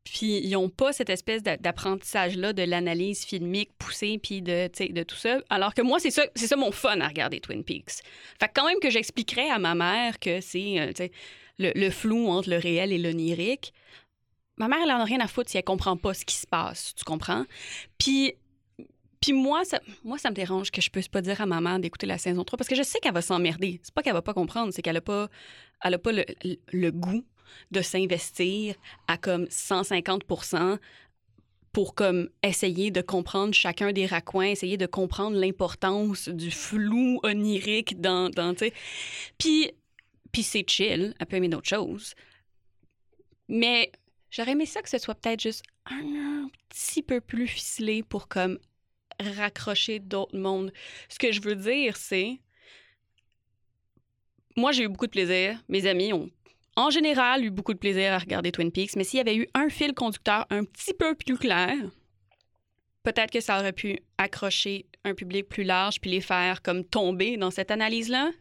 Puis ils n'ont pas cette espèce d'a- d'apprentissage-là de l'analyse filmique poussée puis de, de tout ça. Alors que moi, c'est ça, c'est ça mon fun à regarder Twin Peaks. Fait que quand même que j'expliquerais à ma mère que c'est euh, le, le flou entre le réel et l'onirique, ma mère, elle en a rien à foutre si elle comprend pas ce qui se passe. Tu comprends? Puis puis moi, ça, moi, ça me dérange que je puisse pas dire à ma mère d'écouter la saison 3 parce que je sais qu'elle va s'emmerder. C'est pas qu'elle va pas comprendre, c'est qu'elle a pas, elle a pas le, le- le goût de s'investir à comme 150 pour comme essayer de comprendre chacun des raccoins, essayer de comprendre l'importance du flou onirique dans, dans tu sais. Puis, puis c'est chill, elle peut aimer d'autres choses. Mais j'aurais aimé ça que ce soit peut-être juste un, petit peu plus ficelé pour comme raccrocher d'autres mondes. Ce que je veux dire, c'est. Moi, j'ai eu beaucoup de plaisir. Mes amis ont, en général, eu beaucoup de plaisir à regarder Twin Peaks. Mais s'il y avait eu un fil conducteur un petit peu plus clair, peut-être que ça aurait pu accrocher un public plus large puis les faire comme tomber dans cette analyse-là.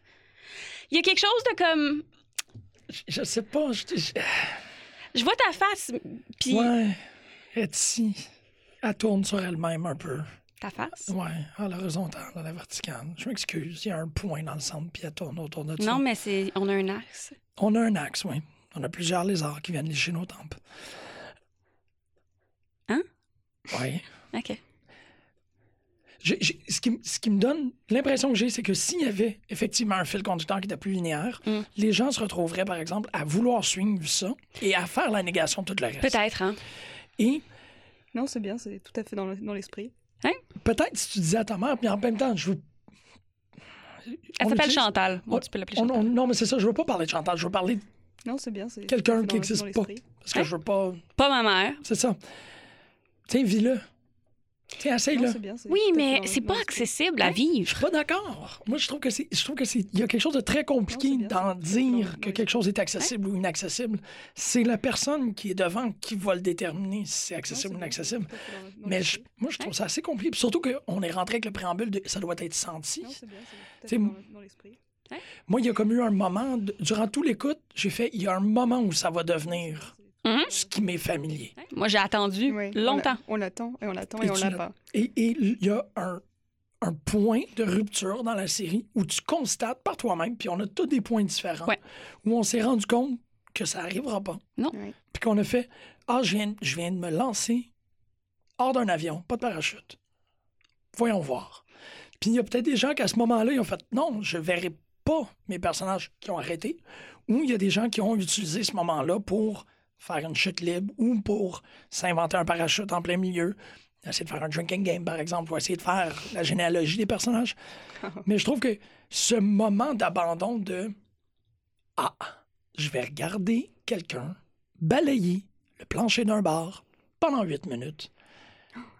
Il y a quelque chose de comme. Je, je sais pas. Je, je- vois ta face, puis. ouais. Etsy, elle tourne sur elle-même un peu. Ta face? Ouais, à l'horizontale, à la verticale. Je m'excuse, il y a un point dans le centre, puis elle tourne autour de ça. Non, mais c'est. On a un axe. On a un axe, oui. On a plusieurs lézards qui viennent lécher nos tempes. Hein? Oui. OK. Ce, qui, m- ce qui me donne l'impression que j'ai, c'est que s'il y avait effectivement un fil conducteur qui était plus linéaire, Mm. les gens se retrouveraient, par exemple, à vouloir suivre ça et à faire la négation de tout le reste. Peut-être, hein? Et Non, c'est bien, c'est tout à fait dans le- dans l'esprit. peut-être si tu disais à ta mère, puis en même temps, je veux. Elle On s'appelle utilise- Chantal. Bon, Ouais, tu peux l'appeler on- Chantal. on- non, mais c'est ça, je veux pas parler de Chantal, je veux parler de Non, c'est bien. quelqu'un qui n'existe pas. Parce que Hein? je veux pas. Pas ma mère. C'est ça. Tiens, vis-le. Tiens, bien, c'est Oui, mais c'est pas accessible à Je vivre. suis pas d'accord. Moi, je trouve que c'est, je trouve que c'est, il y a quelque chose de très compliqué Non, c'est bien, d'en dire que quelque chose est accessible ou inaccessible. C'est la personne qui est devant qui va le déterminer si c'est Non, accessible c'est ou bien, inaccessible. Mais je- moi, je trouve ça assez compliqué. Puis surtout qu'on est rentré avec le préambule de ça doit être senti. Non, c'est bien, c'est tout à T'sais, fait dans dans l'esprit. Moi, il y a comme eu un moment, durant tout l'écoute, j'ai fait, il y a un moment où ça va devenir Mhm. ce qui m'est familier. Moi, j'ai attendu on longtemps. On l'attend et on l'attend Et et on l'a pas. Et il y a un, un point de rupture dans la série où tu constates par toi-même, puis on a tous des points différents, Ouais. où on s'est rendu compte que ça n'arrivera pas. Non. Ouais. Puis qu'on a fait Ah, je viens, je viens de me lancer hors d'un avion, pas de parachute. Voyons voir. Puis il y a peut-être des gens qui, à ce moment-là, ils ont fait Non, je verrai pas mes personnages qui ont arrêté. Ou il y a des gens qui ont utilisé ce moment-là pour faire une chute libre ou pour s'inventer un parachute en plein milieu essayer de faire un drinking game, par exemple, ou essayer de faire la généalogie des personnages. Mais je trouve que ce moment d'abandon de Ah, je vais regarder quelqu'un balayer le plancher d'un bar pendant huit minutes.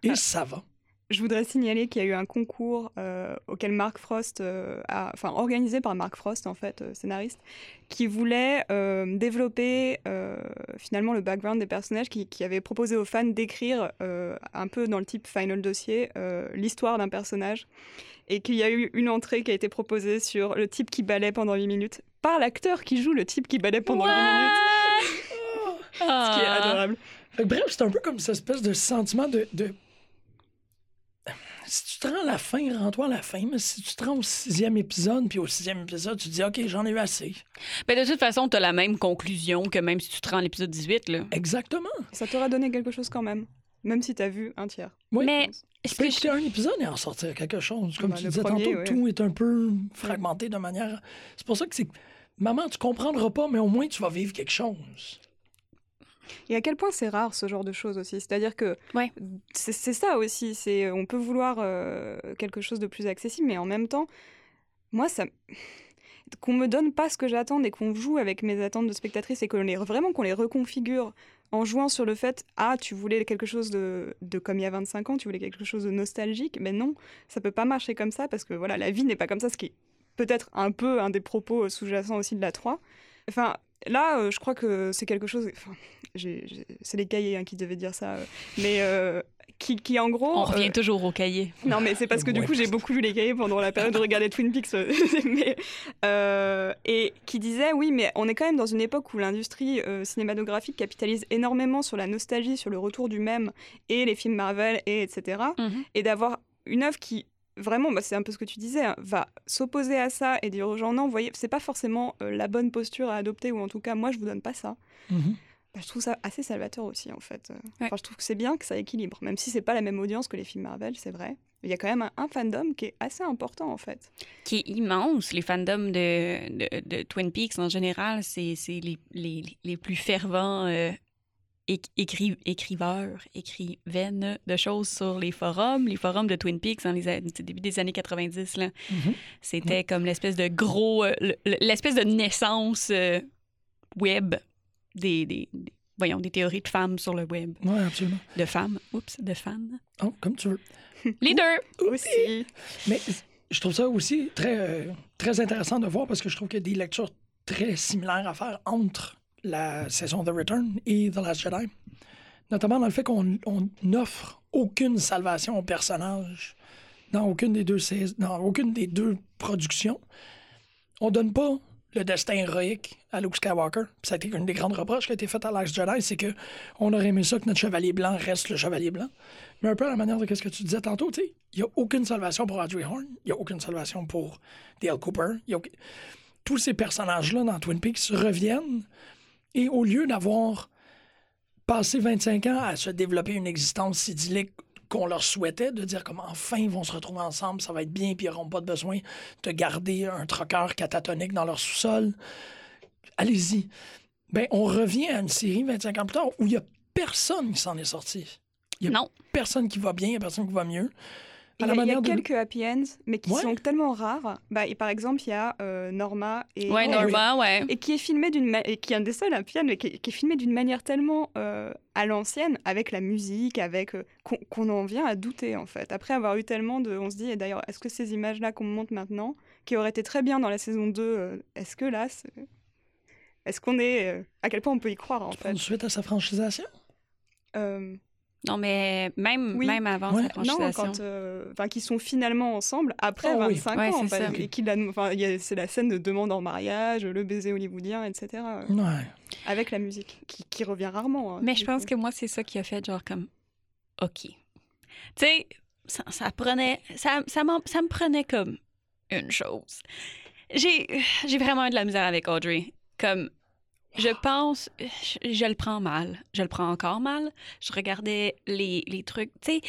Et ça va. Je voudrais signaler qu'il y a eu un concours euh, auquel Mark Frost euh, a, enfin organisé par Mark Frost en fait, euh, scénariste, qui voulait euh, développer euh, finalement le background des personnages, qui, qui avait proposé aux fans d'écrire euh, un peu dans le type Final Dossier euh, l'histoire d'un personnage, et qu'il y a eu une entrée qui a été proposée sur le type qui balait pendant 8 minutes par l'acteur qui joue le type qui balait pendant 8 minutes, ce qui est adorable. Bref, c'est un peu comme cette espèce de sentiment de, de- Si tu te rends à la fin, rends-toi à la fin. Mais si tu te rends au sixième épisode, puis au sixième épisode, tu te dis, OK, j'en ai eu assez. Ben, de toute façon, t'as la même conclusion que même si tu te rends à l'épisode 18. Là. Exactement. Ça t'aura donné quelque chose quand même, même si t'as vu un tiers. Oui. Mais Tu peux je- écouter un épisode et en sortir quelque chose. Comme Bah, tu le disais premier, tantôt, ouais. tout est un peu fragmenté de manière. C'est pour ça que c'est. Maman, tu comprendras pas, mais au moins tu vas vivre quelque chose. Et à quel point c'est rare ce genre de choses aussi. C'est-à-dire que Ouais. c'est ça aussi. C'est on peut vouloir euh, quelque chose de plus accessible, mais en même temps, moi ça qu'on me donne pas ce que j'attends et qu'on joue avec mes attentes de spectatrice et qu'on les vraiment qu'on les reconfigure en jouant sur le fait ah tu voulais quelque chose de, de comme il y a 25 ans, tu voulais quelque chose de nostalgique, mais non, ça peut pas marcher comme ça parce que voilà la vie n'est pas comme ça, ce qui est peut-être un peu un des propos sous-jacents aussi de la 3. Enfin là, euh, je crois que c'est quelque chose. Enfin, c'est les cahiers hein, qui devaient dire ça, euh, mais euh, qui, qui en gros. On revient euh, toujours au cahier. non, mais c'est parce que du coup, j'ai beaucoup lu les cahiers pendant la période de regarder Twin Peaks. mais, euh, et qui disait, oui, mais on est quand même dans une époque où l'industrie euh, cinématographique capitalise énormément sur la nostalgie, sur le retour du même, et les films Marvel, et etc. Mhm. Et d'avoir une œuvre qui, vraiment, bah, c'est un peu ce que tu disais, hein, va s'opposer à ça et dire aux gens, non, vous voyez, c'est pas forcément euh, la bonne posture à adopter, ou en tout cas, moi, je vous donne pas ça. Mhm. Bah, je trouve ça assez salvateur aussi, en fait. Euh, Ouais. Enfin, je trouve que c'est bien que ça équilibre, même si c'est pas la même audience que les films Marvel, c'est vrai. Il y a quand même un, un fandom qui est assez important, en fait. Qui est immense, les fandoms de, de, de Twin Peaks en général. C'est c'est les, les, les plus fervents euh, écri- écriveurs, écrivaines de choses sur les forums. Les forums de Twin Peaks dans les début des années 90, là. Mhm. C'était comme l'espèce de gros. euh, le- le- l'espèce de naissance euh, web des, des, des- Voyons, des théories de femmes sur le web. Oui, absolument. De femmes. Oups, de fans. Oh, comme tu veux. Les deux! Aussi. Mais je trouve ça aussi très, euh, très intéressant de voir parce que je trouve qu'il y a des lectures très similaires à faire entre la saison The Return et The Last Jedi. Notamment dans le fait qu'on on n'offre aucune salvation au personnage dans aucune des deux dans aucune des deux productions. On donne pas le destin héroïque à Luke Skywalker. Ça a été une des grandes reproches qui a été faite à Last Jedi, c'est que on aurait aimé ça que notre chevalier blanc reste le chevalier blanc. Mais un peu à la manière de ce que tu disais tantôt, il n'y a aucune salvation pour Audrey Horn, il n'y a aucune salvation pour Dale Cooper. y a Tous ces personnages-là dans Twin Peaks reviennent et au lieu d'avoir passé 25 ans à se développer une existence idyllique qu'on leur souhaitait, de dire comme enfin ils vont se retrouver ensemble, ça va être bien, puis ils n'auront pas de besoin de garder un troqueur catatonique dans leur sous-sol. Allez-y. Ben, on revient à une série 25 ans plus tard où il n'y a personne qui s'en est sorti. Il y a Non. personne qui va bien, il n'y a personne qui va mieux. Il y a, y a de- quelques happy ends, mais qui Ouais. sont tellement rares. Bah, et par exemple, il y a euh, Norma et, Ouais, Oh, Norma, ouais. et qui est filmé d'une ma- et qui est un des seuls happy end, mais qui, est- qui est filmé d'une manière tellement euh, à l'ancienne, avec la musique, avec euh, qu'on qu'on en vient à douter en fait. Après avoir eu tellement de, on se dit et d'ailleurs, est-ce que ces images-là qu'on me montre maintenant, qui auraient été très bien dans la saison 2, euh, est-ce que là, est-ce qu'on est, à quel point on peut y croire en fait? suite à sa franchisation? Euh, Non, mais même, Oui. même avant Ouais. sa Non, quand, euh, enfin, qui sont finalement ensemble après Oh oui. 25 Ouais, ans, et qui c'est la scène de demande en mariage, le baiser hollywoodien, etc. euh, Ouais. avec la musique, qui, qui revient rarement. hein, Mais je pense coup. que moi, c'est ça qui a fait, genre, comme, OK. Tu sais, ça, ça prenait, ça, ça, ça me prenait comme une chose. J'ai, j'ai vraiment eu de la misère avec Audrey. Comme, je pense, je, le prends mal. Je le prends encore mal. Je regardais les, les trucs. Tu sais,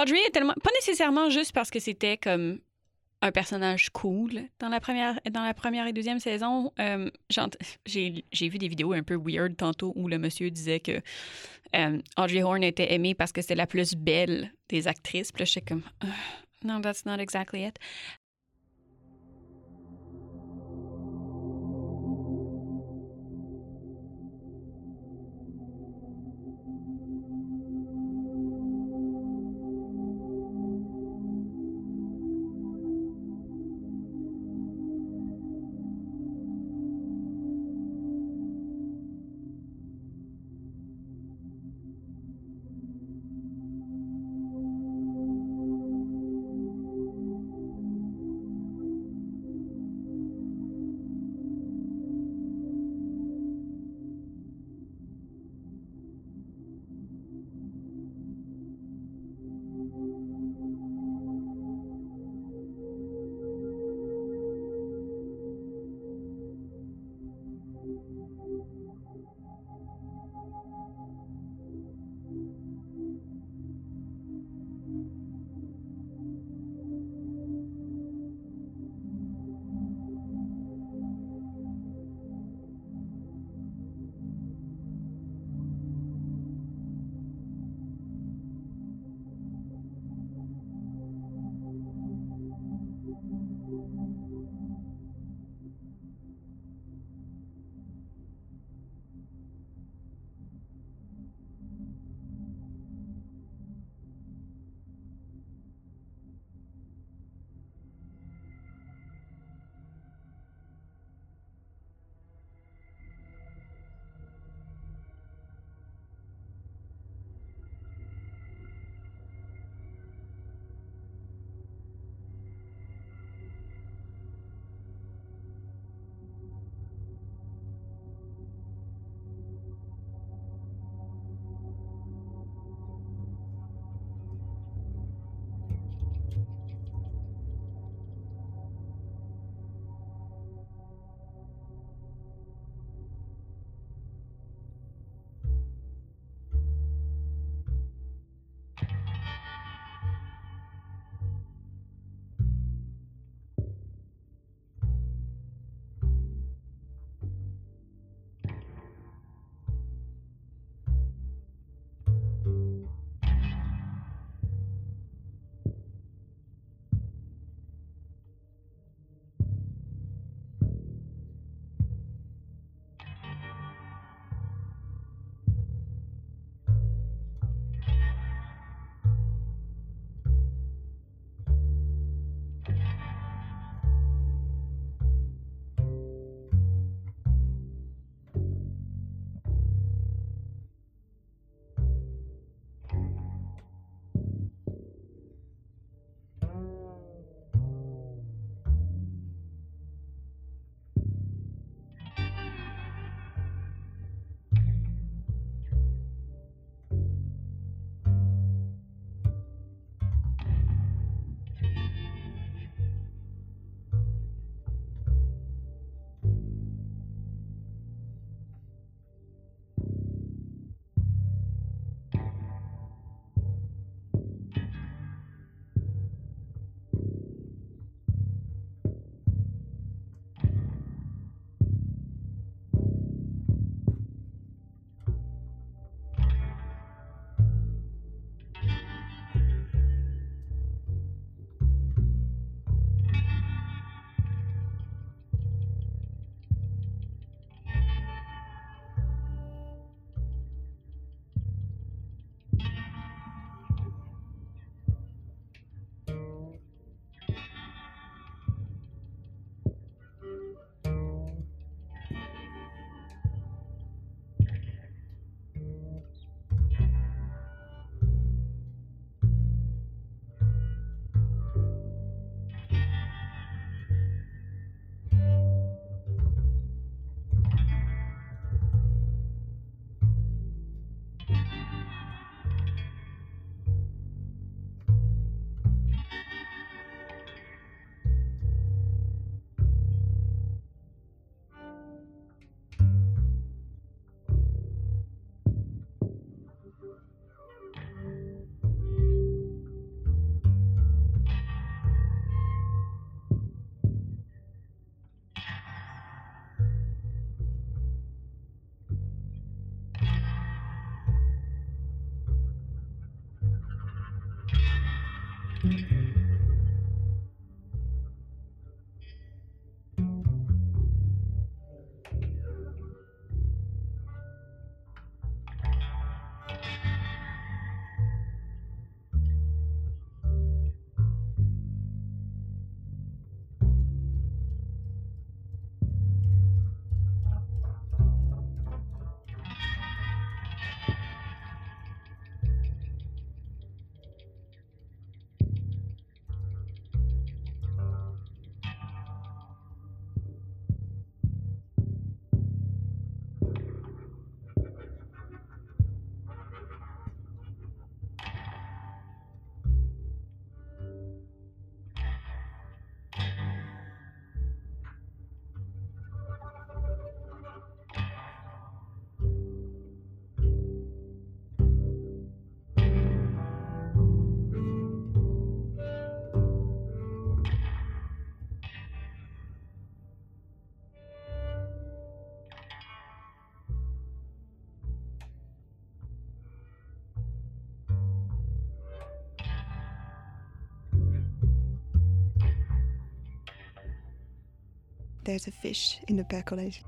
Audrey est tellement, pas nécessairement juste parce que c'était comme un personnage cool dans la première, dans la première et deuxième saison. Euh, J'ai vu des vidéos un peu weird tantôt où le monsieur disait que euh, Audrey Horne était aimée parce que c'était la plus belle des actrices. Puis là, j'étais comme, Euh, no, that's not exactly it. There's a fish in the percolation.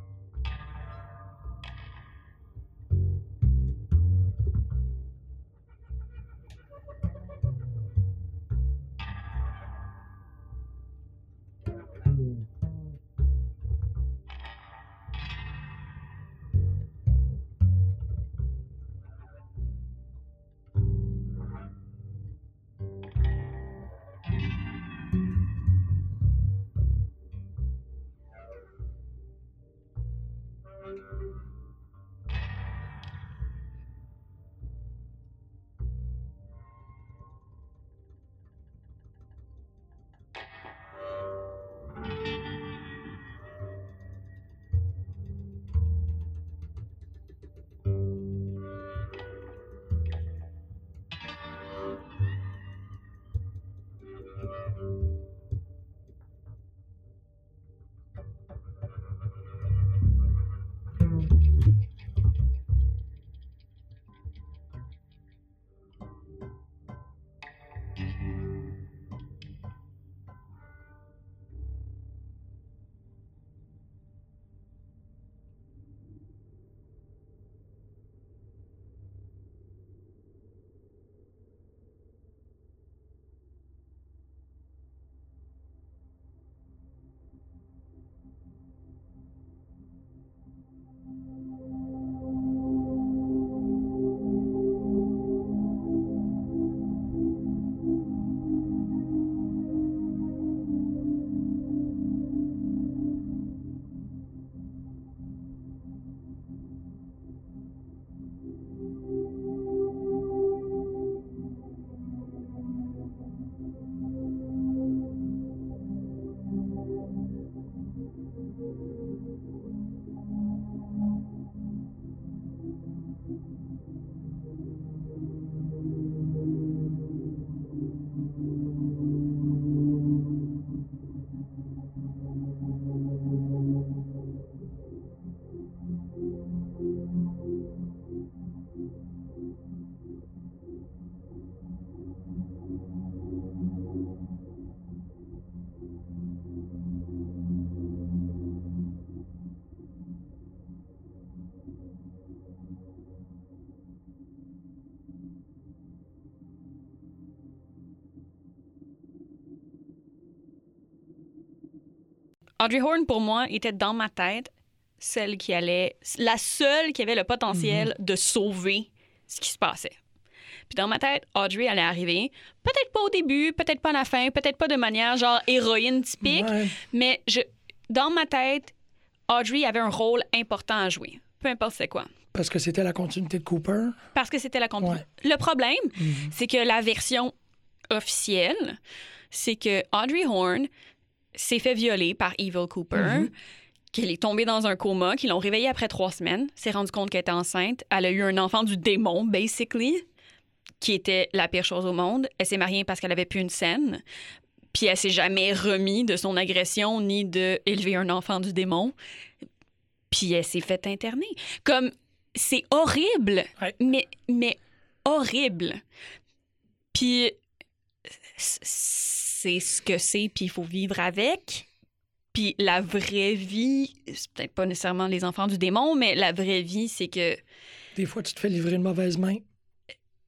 Audrey Horn, pour moi, était dans ma tête celle qui allait, la seule qui avait le potentiel de sauver ce qui se passait. Puis dans ma tête, Audrey allait arriver, peut-être pas au début, peut-être pas à la fin, peut-être pas de manière genre héroïne typique, Ouais. mais je, dans ma tête, Audrey avait un rôle important à jouer. Peu importe c'est quoi. Parce que c'était la continuité de Cooper? Parce que c'était la. Ouais. Le problème, c'est que la version officielle, c'est que Audrey Horn s'est fait violer par Evil Cooper, qu'elle est tombée dans un coma, qu'ils l'ont réveillée après trois semaines, s'est rendue compte qu'elle était enceinte, elle a eu un enfant du démon, basically, qui était la pire chose au monde. Elle s'est mariée parce qu'elle avait plus une scène. Puis elle s'est jamais remis de son agression ni de élever un enfant du démon. Puis elle s'est fait interner. Comme c'est horrible, Ouais. mais mais horrible. Puis c'est ce que c'est, puis il faut vivre avec. Puis la vraie vie, c'est peut-être pas nécessairement les enfants du démon, mais la vraie vie, c'est que Des fois, tu te fais livrer une mauvaise main.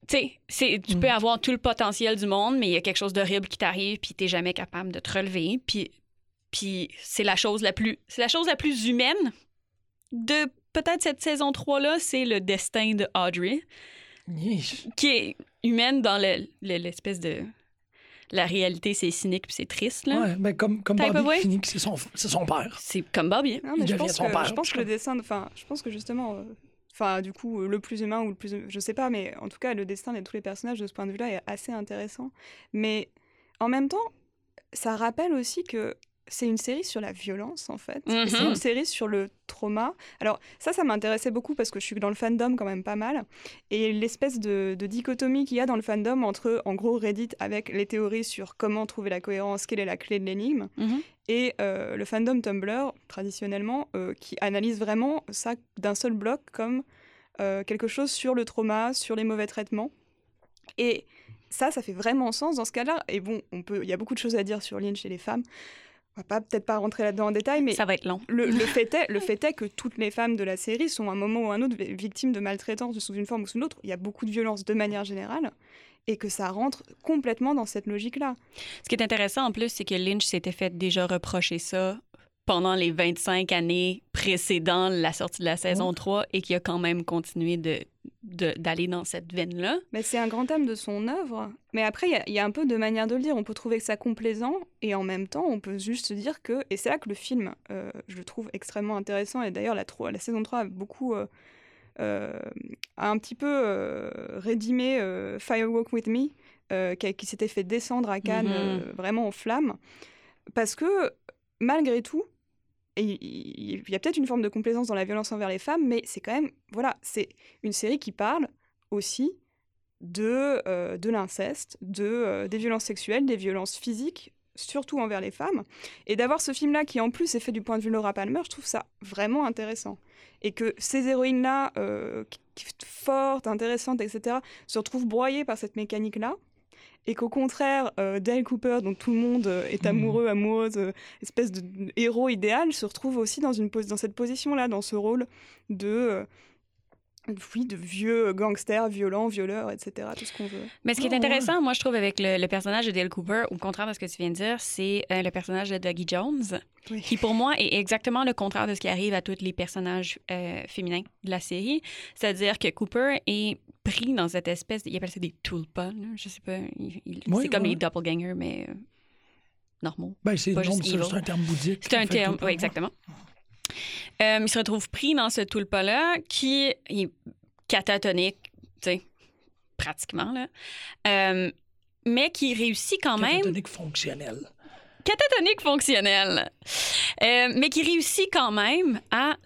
tu sais, tu Mm. peux avoir tout le potentiel du monde, mais il y a quelque chose d'horrible qui t'arrive, puis t'es jamais capable de te relever. Puis, puis c'est la chose la plus, c'est la chose la plus humaine de peut-être cette saison 3 là, c'est le destin de Audrey, Yeesh. qui est humaine dans le- le- l'espèce de la réalité, c'est cynique puis c'est triste là. Ouais, ben comme, comme Type of Bobby way. finit que c'est son, c'est son père. C'est comme Bobby. Non, Il mais je devient pense, son que, père. je pense que le dessin, de- enfin, je pense que justement, euh, enfin, du coup, euh, le plus humain ou le plus, je sais pas, mais en tout cas, le destin de tous les personnages de ce point de vue-là est assez intéressant. Mais en même temps, ça rappelle aussi que c'est une série sur la violence, en fait. C'est Mhm. une série sur le trauma. Alors, ça, ça m'intéressait beaucoup parce que je suis dans le fandom quand même pas mal. Et l'espèce de, de dichotomie qu'il y a dans le fandom entre, en gros, Reddit avec les théories sur comment trouver la cohérence, quelle est la clé de l'énigme, Mhm. et euh, le fandom Tumblr, traditionnellement, euh, qui analyse vraiment ça d'un seul bloc comme euh, quelque chose sur le trauma, sur les mauvais traitements. Et ça, ça fait vraiment sens dans ce cas-là. Et bon, on peut, il y a beaucoup de choses à dire sur Lynch et les femmes. On va pas peut-être pas rentrer là-dedans en détail, mais Ça va être long. le, le fait est, le fait est que toutes les femmes de la série sont à un moment ou à un autre vi- victimes de maltraitance sous une forme ou sous une autre. Il y a beaucoup de violence de manière générale et que ça rentre complètement dans cette logique-là. Ce qui est intéressant en plus, c'est que Lynch s'était fait déjà reprocher ça pendant les 25 années précédant la sortie de la saison 3 et qui a quand même continué de- d'aller dans cette veine-là. Mais c'est un grand thème de son œuvre. Mais après, il y a- il y, a un peu de manière de le dire. On peut trouver ça complaisant et en même temps, on peut juste se dire que. Et c'est là que le film, euh, je le trouve extrêmement intéressant. Et d'ailleurs, la, la saison 3 a beaucoup. euh, euh, a un petit peu rédimé Firewalk With Me, qui, s'était fait descendre à Cannes Mhm. euh, vraiment en flammes. Parce que, malgré tout, et il y a peut-être une forme de complaisance dans la violence envers les femmes, mais c'est quand même, voilà, c'est une série qui parle aussi de, euh, de l'inceste, de, euh, des violences sexuelles, des violences physiques, surtout envers les femmes. Et d'avoir ce film-là qui, en plus, est fait du point de vue Laura Palmer, je trouve ça vraiment intéressant. Et que ces héroïnes-là, euh, fortes, intéressantes, etc., se retrouvent broyées par cette mécanique-là. Et qu'au contraire, euh, Dale Cooper, dont tout le monde euh, est Mhm. amoureux, amoureuse, euh, espèce de héros idéal, se retrouve aussi dans, une dans cette position-là, dans ce rôle de, oui, de vieux gangsters, violents, violeurs, etc., tout ce qu'on veut. Mais ce qui est Ah, intéressant, moi, je trouve, avec le, le personnage de Dale Cooper, au contraire de ce que tu viens de dire, c'est euh, le personnage de Dougie Jones, Oui. qui pour moi est exactement le contraire de ce qui arrive à tous les personnages euh, féminins de la série. C'est-à-dire que Cooper est pris dans cette espèce, il appelle ça des tulpas, je sais pas, il- il- Oui, c'est comme oui. les doppelgangers, mais euh, normaux. Ben, c'est un terme bouddhique. C'est un terme, oui, temps. exactement. Euh, il se retrouve pris dans ce tulpa-là qui est catatonique, tu sais, pratiquement, là. Euh, mais qui réussit quand même Catatonique fonctionnel. catatonique fonctionnel, Euh, mais qui réussit quand même à,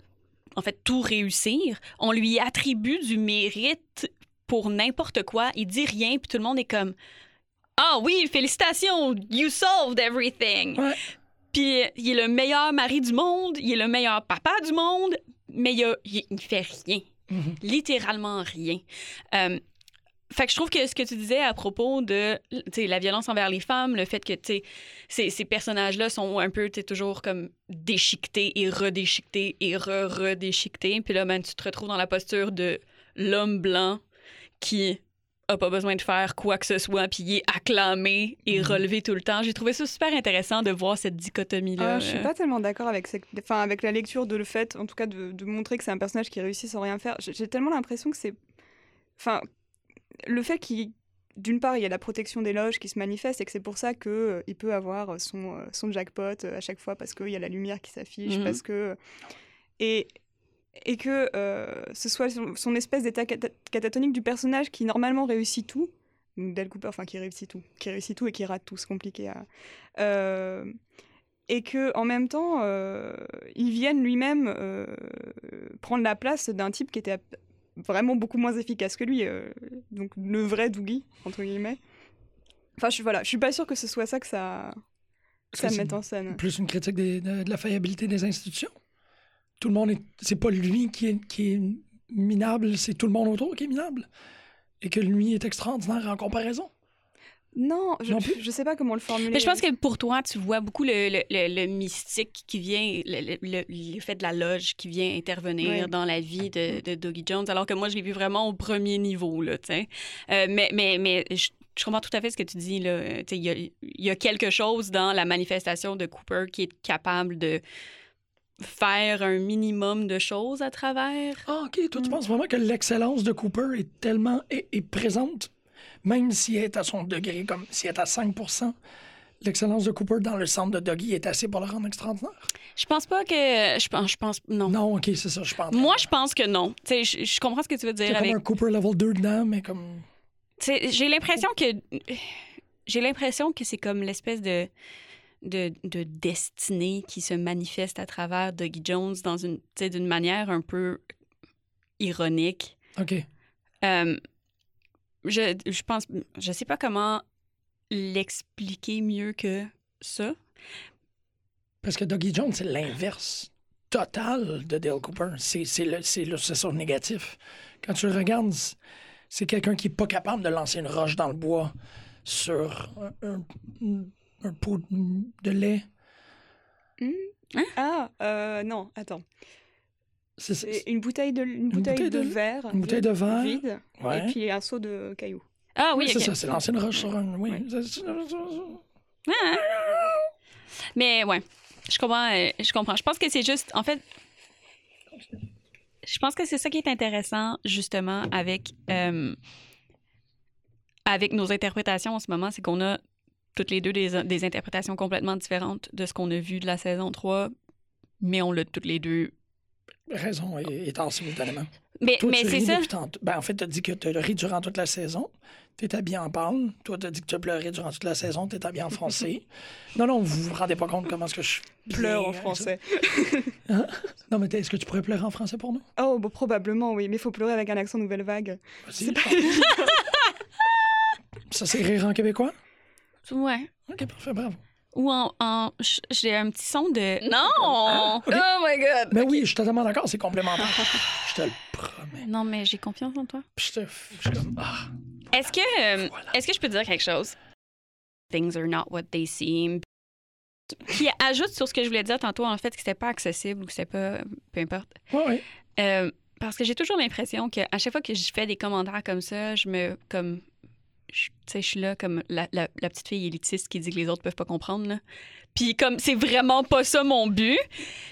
en fait, tout réussir. On lui attribue du mérite pour n'importe quoi. Il dit rien, puis tout le monde est comme Ah oui, félicitations, you solved everything. Ouais. Puis il est le meilleur mari du monde, il est le meilleur papa du monde, mais il, a- il, il fait rien. Mhm. Littéralement rien. Euh, fait que je trouve que ce que tu disais à propos de la violence envers les femmes, le fait que ces, ces personnages-là sont un peu toujours comme déchiquetés et redéchiquetés et re-redéchiquetés. Puis là, ben, tu te retrouves dans la posture de l'homme blanc qui a pas besoin de faire quoi que ce soit, puis il est acclamé et Mhm. relevé tout le temps. J'ai trouvé ça super intéressant de voir cette dichotomie-là. Ah, je suis pas tellement d'accord avec, cette- enfin, avec la lecture de le fait, en tout cas, de, de montrer que c'est un personnage qui réussit sans rien faire. J'ai tellement l'impression que c'est. Enfin, le fait qu'il. D'une part, il y a la protection des loges qui se manifeste et que c'est pour ça qu'il euh, il peut avoir son, euh, son jackpot euh, à chaque fois parce qu'il y a la lumière qui s'affiche, Mhm. parce que. Et, et que euh, ce soit son, son espèce d'état cata- catatonique du personnage qui normalement réussit tout. Donc Dale Cooper, enfin qui réussit tout, qui réussit tout et qui rate tout, c'est compliqué à. Euh, et que en même temps, euh, il vienne lui-même euh, prendre la place d'un type qui était vraiment beaucoup moins efficace que lui, donc le vrai Doogie entre guillemets. Enfin, je voilà, je suis pas sûre que ce soit ça que ça, que mette en scène. Plus une critique des- de, de la faillibilité des institutions? Tout le monde est. C'est pas lui qui est, qui est minable, c'est tout le monde autour qui est minable. Et que lui est extraordinaire en comparaison. Non, je, je sais pas comment le formuler. Mais je pense que pour toi, tu vois beaucoup le, le- le- le mystique qui vient, le, le- le- l'effet de la loge qui vient intervenir dans la vie de, de Dougie Jones, alors que moi, je l'ai vu vraiment au premier niveau, là, tu sais. Euh, mais, mais, mais je, je comprends tout à fait ce que tu dis, là. Y il y a quelque chose dans la manifestation de Cooper qui est capable de faire un minimum de choses à travers. Ah, OK. Toi, tu Mm. penses vraiment que l'excellence de Cooper est tellement est, est présente, même si elle est à son degré, comme si elle est à 5% L'excellence de Cooper dans le centre de Doggy est assez pour le rendre extraordinaire? Je pense pas que... Je pense... Je pense non. Non, OK, c'est ça, je pense. Moi, je pense que non. Tu sais, je, je comprends ce que tu veux C'est dire comme avec... un Cooper level 2 dedans, mais comme. Tu sais, j'ai l'impression que j'ai l'impression que c'est comme l'espèce de, de de destinée qui se manifeste à travers Dougie Jones dans une d'une manière un peu ironique. OK. Euh, je je pense je sais pas comment l'expliquer mieux que ça. Parce que Dougie Jones, c'est l'inverse total de Dale Cooper. C'est c'est le, c'est le c'est son négatif. Quand tu le regardes, c'est- c'est quelqu'un qui n'est pas capable de lancer une roche dans le bois sur un, un- un pot de lait Ah, euh, non, attends. C'est- c'est- C'est une bouteille de, une bouteille bouteille de, de- verre. une bouteille de verre, Vide. ouais. Et puis un seau de cailloux. Ah oui, c'est ok. ça, c'est l'ancienne roche sur un. Oui. Ouais. C'est- c'est- Ah. Mais ouais, je comprends. euh, je comprends. Je pense que c'est juste, en fait, je pense que c'est ça qui est intéressant justement avec euh, avec nos interprétations en ce moment, c'est qu'on a toutes les deux des, des interprétations complètement différentes de ce qu'on a vu de la saison 3, mais on l'a toutes les deux. Raison est- étant simultanément. Mais, Toi, mais c'est ça. Ben, en fait, tu as dit que tu as ri durant toute la saison. Tu es habillé en pâle. Toi, tu as dit que tu as pleuré durant toute la saison. Tu es habillé en français. non, non, vous vous rendez pas compte comment est-ce que je bien Pleure en français. Non, mais est-ce que tu pourrais pleurer en français pour nous? Oh, bon, probablement, oui. Mais il faut pleurer avec un accent nouvelle vague. Vas-y, C'est pas. Ça, c'est rire en québécois? Ouais. OK, parfait, bravo. Ou en, en- j'ai un petit son de non. OK. Oh my god. Ben oui, je suis totalement d'accord, c'est complémentaire. je te le promets. Non, mais j'ai confiance en toi. Je te. Je suis comme. Ah, Est-ce que, euh, Voilà. est-ce que je peux te dire quelque chose? Things are not what they seem. Qui ajoute sur ce que je voulais dire tantôt, en fait, que c'était pas accessible ou que c'était pas. Peu importe. ouais, ouais. Euh, parce que j'ai toujours l'impression qu'à chaque fois que je fais des commentaires comme ça, je me. comme je- Tu sais, je suis là comme la, la- la petite fille élitiste qui dit que les autres peuvent pas comprendre. Là. Puis comme c'est vraiment pas ça mon but.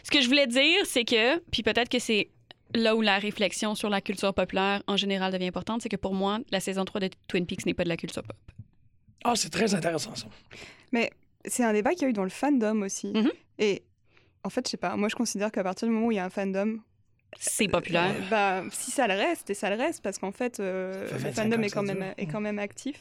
Ce que je voulais dire, c'est que. Puis peut-être que c'est là où la réflexion sur la culture populaire en général devient importante, c'est que pour moi, la saison 3 de Twin Peaks n'est pas de la culture pop. Ah, c'est très intéressant, ça. C'est un débat qu'il y a eu dans le fandom aussi. Mhm. Et en fait, je sais pas, moi je considère qu'à partir du moment où il y a un fandom, C'est populaire. euh, bah, si ça le reste, et ça le reste, parce qu'en fait, euh, fait le 25 fandom est quand, même, est quand même actif.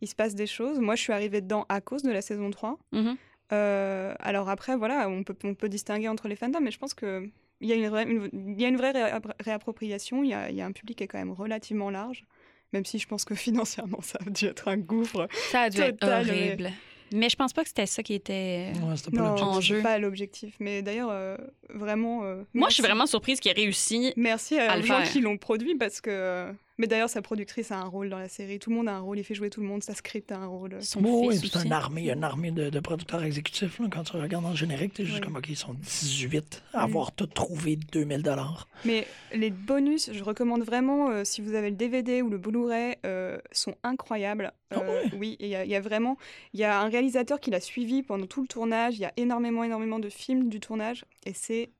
Il se passe des choses. Moi, je suis arrivée dedans à cause de la saison 3. Mhm. Euh, alors après, voilà, on peut, on peut distinguer entre les fandoms, mais je pense que il y a une, vraie- une- y a une vraie réappro- réappropriation. Il y a, il y a un public qui est quand même relativement large, même si je pense que financièrement, ça a dû être un gouffre. Ça a dû être Total, horrible. Mais... je pense pas que c'était ça qui était. Ouais, c'était pas Non. En jeu. pas l'objectif. Mais d'ailleurs, euh, vraiment. euh, Moi, je suis merci. vraiment surprise qu'il ait réussi. Merci à à le aux gens qui l'ont produit parce que. Mais d'ailleurs, sa productrice a un rôle dans la série. Tout le monde a un rôle. Il fait jouer tout le monde. Sa script a un rôle. Son Oui, fils oui, c'est aussi. une armée, il y a une armée de, de producteurs exécutifs. là. Quand tu regardes dans le générique, tu es juste Oui. comme, OK, ils sont 18 à Mm. avoir tout trouvé 2000 dollars. Mais les bonus, je recommande vraiment, euh, si vous avez le DVD ou le Blu-ray, euh, sont incroyables. Ah Euh? Oui, y, il y a vraiment, il y a un réalisateur qui l'a suivi pendant tout le tournage. Il y a énormément, énormément de films du tournage, et c'est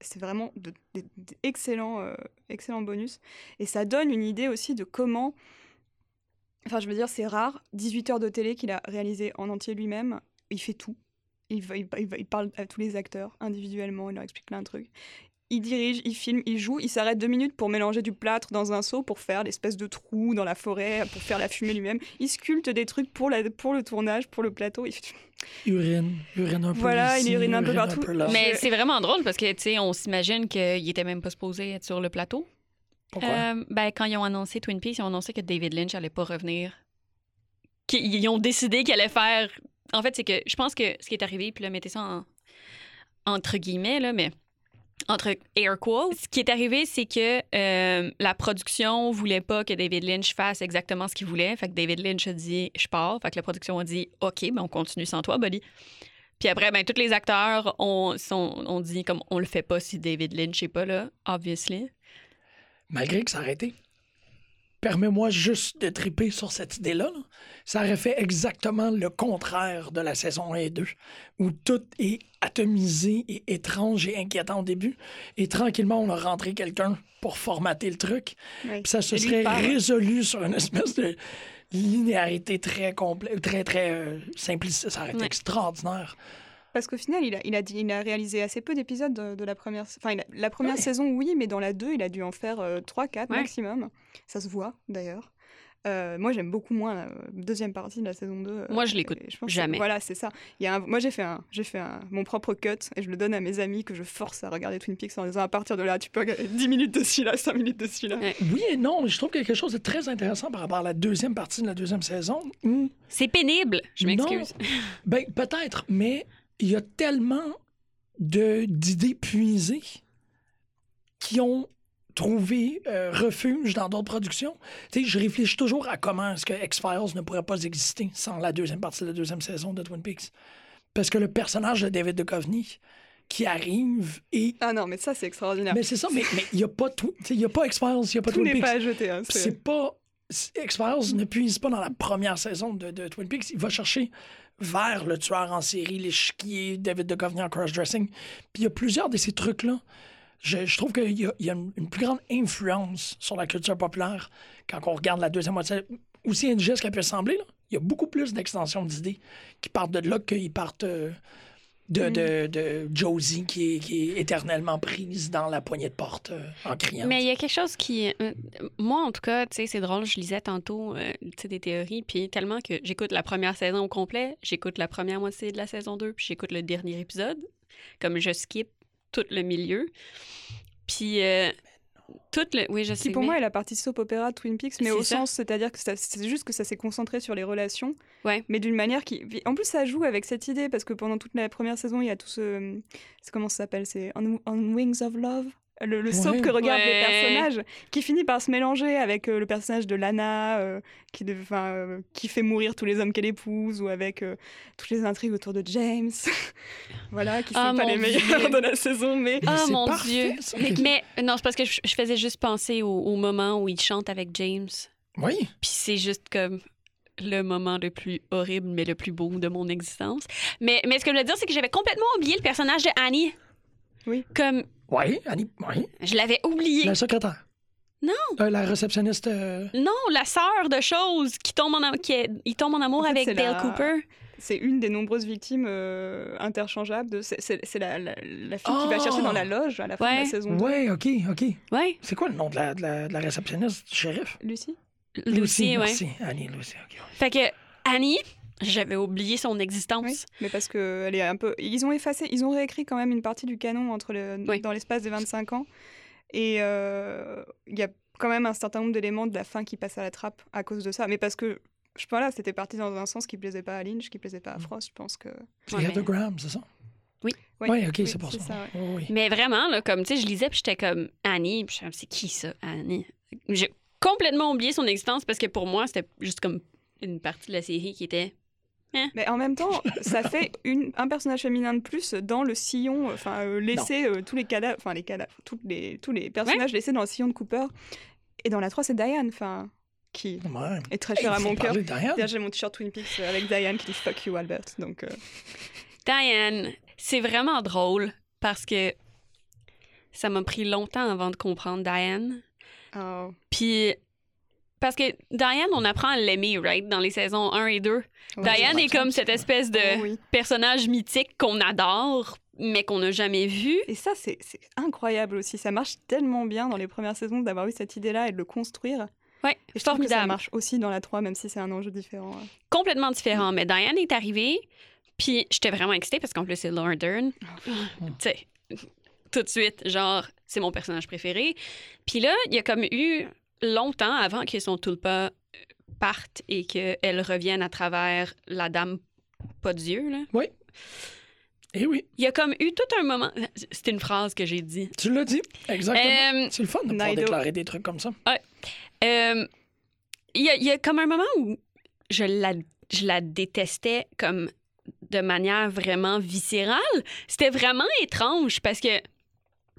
c'est vraiment de- de- d'excellents euh, excellents bonus. Et ça donne une idée aussi de comment. Enfin, je veux dire, c'est rare. 18 heures de télé qu'il a réalisé en entier lui-même. Il fait tout. Il, va- il, il parle à tous les acteurs individuellement, il leur explique plein de trucs. Il dirige, il filme, il joue, il s'arrête deux minutes pour mélanger du plâtre dans un seau pour faire l'espèce de trou dans la forêt, pour faire la fumée lui-même. Il sculpte des trucs pour, la, pour le tournage, pour le plateau. Il fait- Urine, urine un peu Voilà, il urine un peu partout. là. Mais c'est vraiment drôle parce que, tu sais, on s'imagine qu'il était même pas supposé être sur le plateau. Pourquoi? Euh, ben, quand ils ont annoncé Twin Peaks, ils ont annoncé que David Lynch allait pas revenir. Qu'ils ils ont décidé qu'il allait faire. En fait, c'est que je pense que ce qui est arrivé, puis là, mettez ça en- entre guillemets, là, mais entre air quotes. Ce qui est arrivé, c'est que euh, la production voulait pas que David Lynch fasse exactement ce qu'il voulait. Fait que David Lynch a dit je pars. Fait que la production a dit OK, ben on continue sans toi, buddy. Puis après, ben, tous les acteurs ont, sont, ont dit comme on le fait pas si David Lynch est pas là, obviously. Malgré que ça aurait été. Permets-moi juste de triper sur cette idée-là. là. Ça aurait fait exactement le contraire de la saison 1 et 2, où tout est atomisé et étrange et inquiétant au début. Et tranquillement, on a rentré quelqu'un pour formater le truc. Puis ça se serait résolu sur une espèce de linéarité très complète, très, très euh, simpliste. Ça aurait été extraordinaire. Parce qu'au final, il a, il, a dit, il a réalisé assez peu d'épisodes de, de la première... Enfin, a- la première Ouais. saison, oui, mais dans la 2, il a dû en faire 3-4 Ouais. maximum. Ça se voit, d'ailleurs. Euh, moi, j'aime beaucoup moins la deuxième partie de la saison 2. euh, Moi, je l'écoute que- jamais. Voilà, c'est ça. Il y a un- moi, j'ai fait, un, j'ai fait un, mon propre cut et je le donne à mes amis que je force à regarder Twin Peaks en disant à partir de là, tu peux regarder 10 minutes de celui-là, 5 minutes de celui-là. Ouais. Oui et non, je trouve quelque chose de très intéressant par rapport à la deuxième partie de la deuxième saison. C'est pénible, je Non. m'excuse. Ben, peut-être, mais il y a tellement de, d'idées puisées qui ont trouvé euh, refuge dans d'autres productions. Tu sais, je réfléchis toujours à comment est-ce que X-Files ne pourrait pas exister sans la deuxième partie de la deuxième saison de Twin Peaks. Parce que le personnage de David Duchovny qui arrive et. Ah non, mais ça, c'est extraordinaire. Mais c'est ça, mais il n'y a pas tout. Il n'y a pas X-Files, il n'y a pas Tout Twin n'est Peaks. pas à jeter. hein, c'est pas. C'est- X-Files ne puise pas dans la première saison de, Twin Peaks. Il va chercher vers le tueur en série, l'échiquier, David Duchovny en cross-dressing. Puis il y a plusieurs de ces trucs-là. Je, trouve qu'il y a, une, plus grande influence sur la culture populaire quand on regarde la deuxième moitié. Aussi indigeste qu'elle peut sembler, il y a beaucoup plus d'extensions d'idées qui partent de là qu'ils partent euh, de, de, de Josie qui est, qui est éternellement prise dans la poignée de porte euh, en criant. Mais il y a quelque chose qui. euh, moi, en tout cas, tu sais, c'est drôle, je lisais tantôt euh, des théories, puis tellement que j'écoute la première saison au complet, j'écoute la première moitié de la saison 2, puis j'écoute le dernier épisode. Comme je skip tout le milieu. Puis. Euh, tout le. Oui, je sais. Qui pour mais- moi est la partie soap opéra Twin Peaks, mais au ça. sens, c'est-à-dire que c'est juste que ça s'est concentré sur les relations, Ouais. mais d'une manière qui. En plus, ça joue avec cette idée parce que pendant toute la première saison, il y a tout ce. comment ça s'appelle C'est On, On Wings of Love? Le, le soap Ouais. que regardent les Ouais. personnages, qui finit par se mélanger avec euh, le personnage de Lana, euh, qui, de- 'fin, euh, qui fait mourir tous les hommes qu'elle épouse, ou avec euh, toutes les intrigues autour de James. voilà, qui sont Ah, pas mon les meilleurs de la saison, mais. Ah c'est mon parfait, Dieu! ça. Mais, mais- non, c'est parce que je, je faisais juste penser au, au moment où il chante avec James. Oui. Puis c'est juste comme le moment le plus horrible, mais le plus beau de mon existence. Mais, mais ce que je veux dire, c'est que j'avais complètement oublié le personnage de Annie. Oui. Comme Oui, Annie. Oui. je l'avais oublié. La secrétaire. Non. Euh, la réceptionniste. euh, Non, la sœur de choses qui tombe en, am- qui est- il tombe en amour En fait, avec c'est Dale la- Cooper. C'est une des nombreuses victimes euh, interchangeables. de- C'est c'est- c'est la, la- la fille qui va Oh! chercher dans la loge à la fin de Ouais. la saison 2. Ouais, OK, OK. Ouais, C'est quoi le nom de la, de la, de la réceptionniste du shérif? Lucie Lucie, ouais. Merci. Annie, Lucie, OK. Fait que Annie, j'avais oublié son existence. Oui, mais parce que elle est un peu. Ils ont effacé, ils ont réécrit quand même une partie du canon entre le, Oui. dans l'espace des 25 ans. Et euh, il y a quand même un certain nombre d'éléments de la fin qui passent à la trappe à cause de ça. Mais parce que, je pense là, c'était parti dans un sens qui plaisait pas à Lynch, qui plaisait pas à Frost. Je pense que. C'est Ouais, mais- c'est ça? Oui, Oui, OK, oui, c'est pour ça. ouais. Oui. Mais vraiment, là, comme, tu sais, je lisais, puis j'étais comme Annie, puis c'est qui ça, Annie? J'ai complètement oublié son existence parce que pour moi, c'était juste comme une partie de la série qui était. Mais en même temps, ça fait une, un personnage féminin de plus dans le sillon, enfin, euh, laisser euh, tous les cadavres, enfin, les cadavres, tous les, tous les personnages laissés dans le sillon de Cooper. Et dans la 3, c'est Diane, enfin, qui Ouais. est très chère à mon cœur. D'ailleurs, j'ai mon t-shirt Twin Peaks euh, avec Diane qui dit Fuck you, Albert. Donc, euh, Diane, c'est vraiment drôle parce que ça m'a pris longtemps avant de comprendre Diane. oh. Puis. Parce que Diane, on apprend à l'aimer, right, dans les saisons 1 et 2. Ouais, Diane est comme cette espèce de Oh oui. personnage mythique qu'on adore, mais qu'on n'a jamais vu. Et ça, c'est incroyable aussi. Ça marche tellement bien dans les premières saisons d'avoir eu cette idée-là et de le construire. Et je trouve que ça marche aussi dans la 3, même si c'est un enjeu différent. ouais. Complètement différent. Mais Diane est arrivée, puis j'étais vraiment excitée parce qu'en plus, c'est Laura Dern. tu sais, tout de suite, genre, c'est mon personnage préféré. Puis là, il y a comme eu longtemps avant que son tulpa parte et qu'elle revienne à travers la dame pas Dieu, là. Eh oui, Il y a comme eu tout un moment. C'était une phrase que j'ai dit. tu l'as dit. Exactement. Euh, c'est le fun de pouvoir déclarer des trucs comme ça. Euh, Il y, a- il y a comme un moment où je la, je la détestais comme de manière vraiment viscérale. C'était vraiment étrange parce que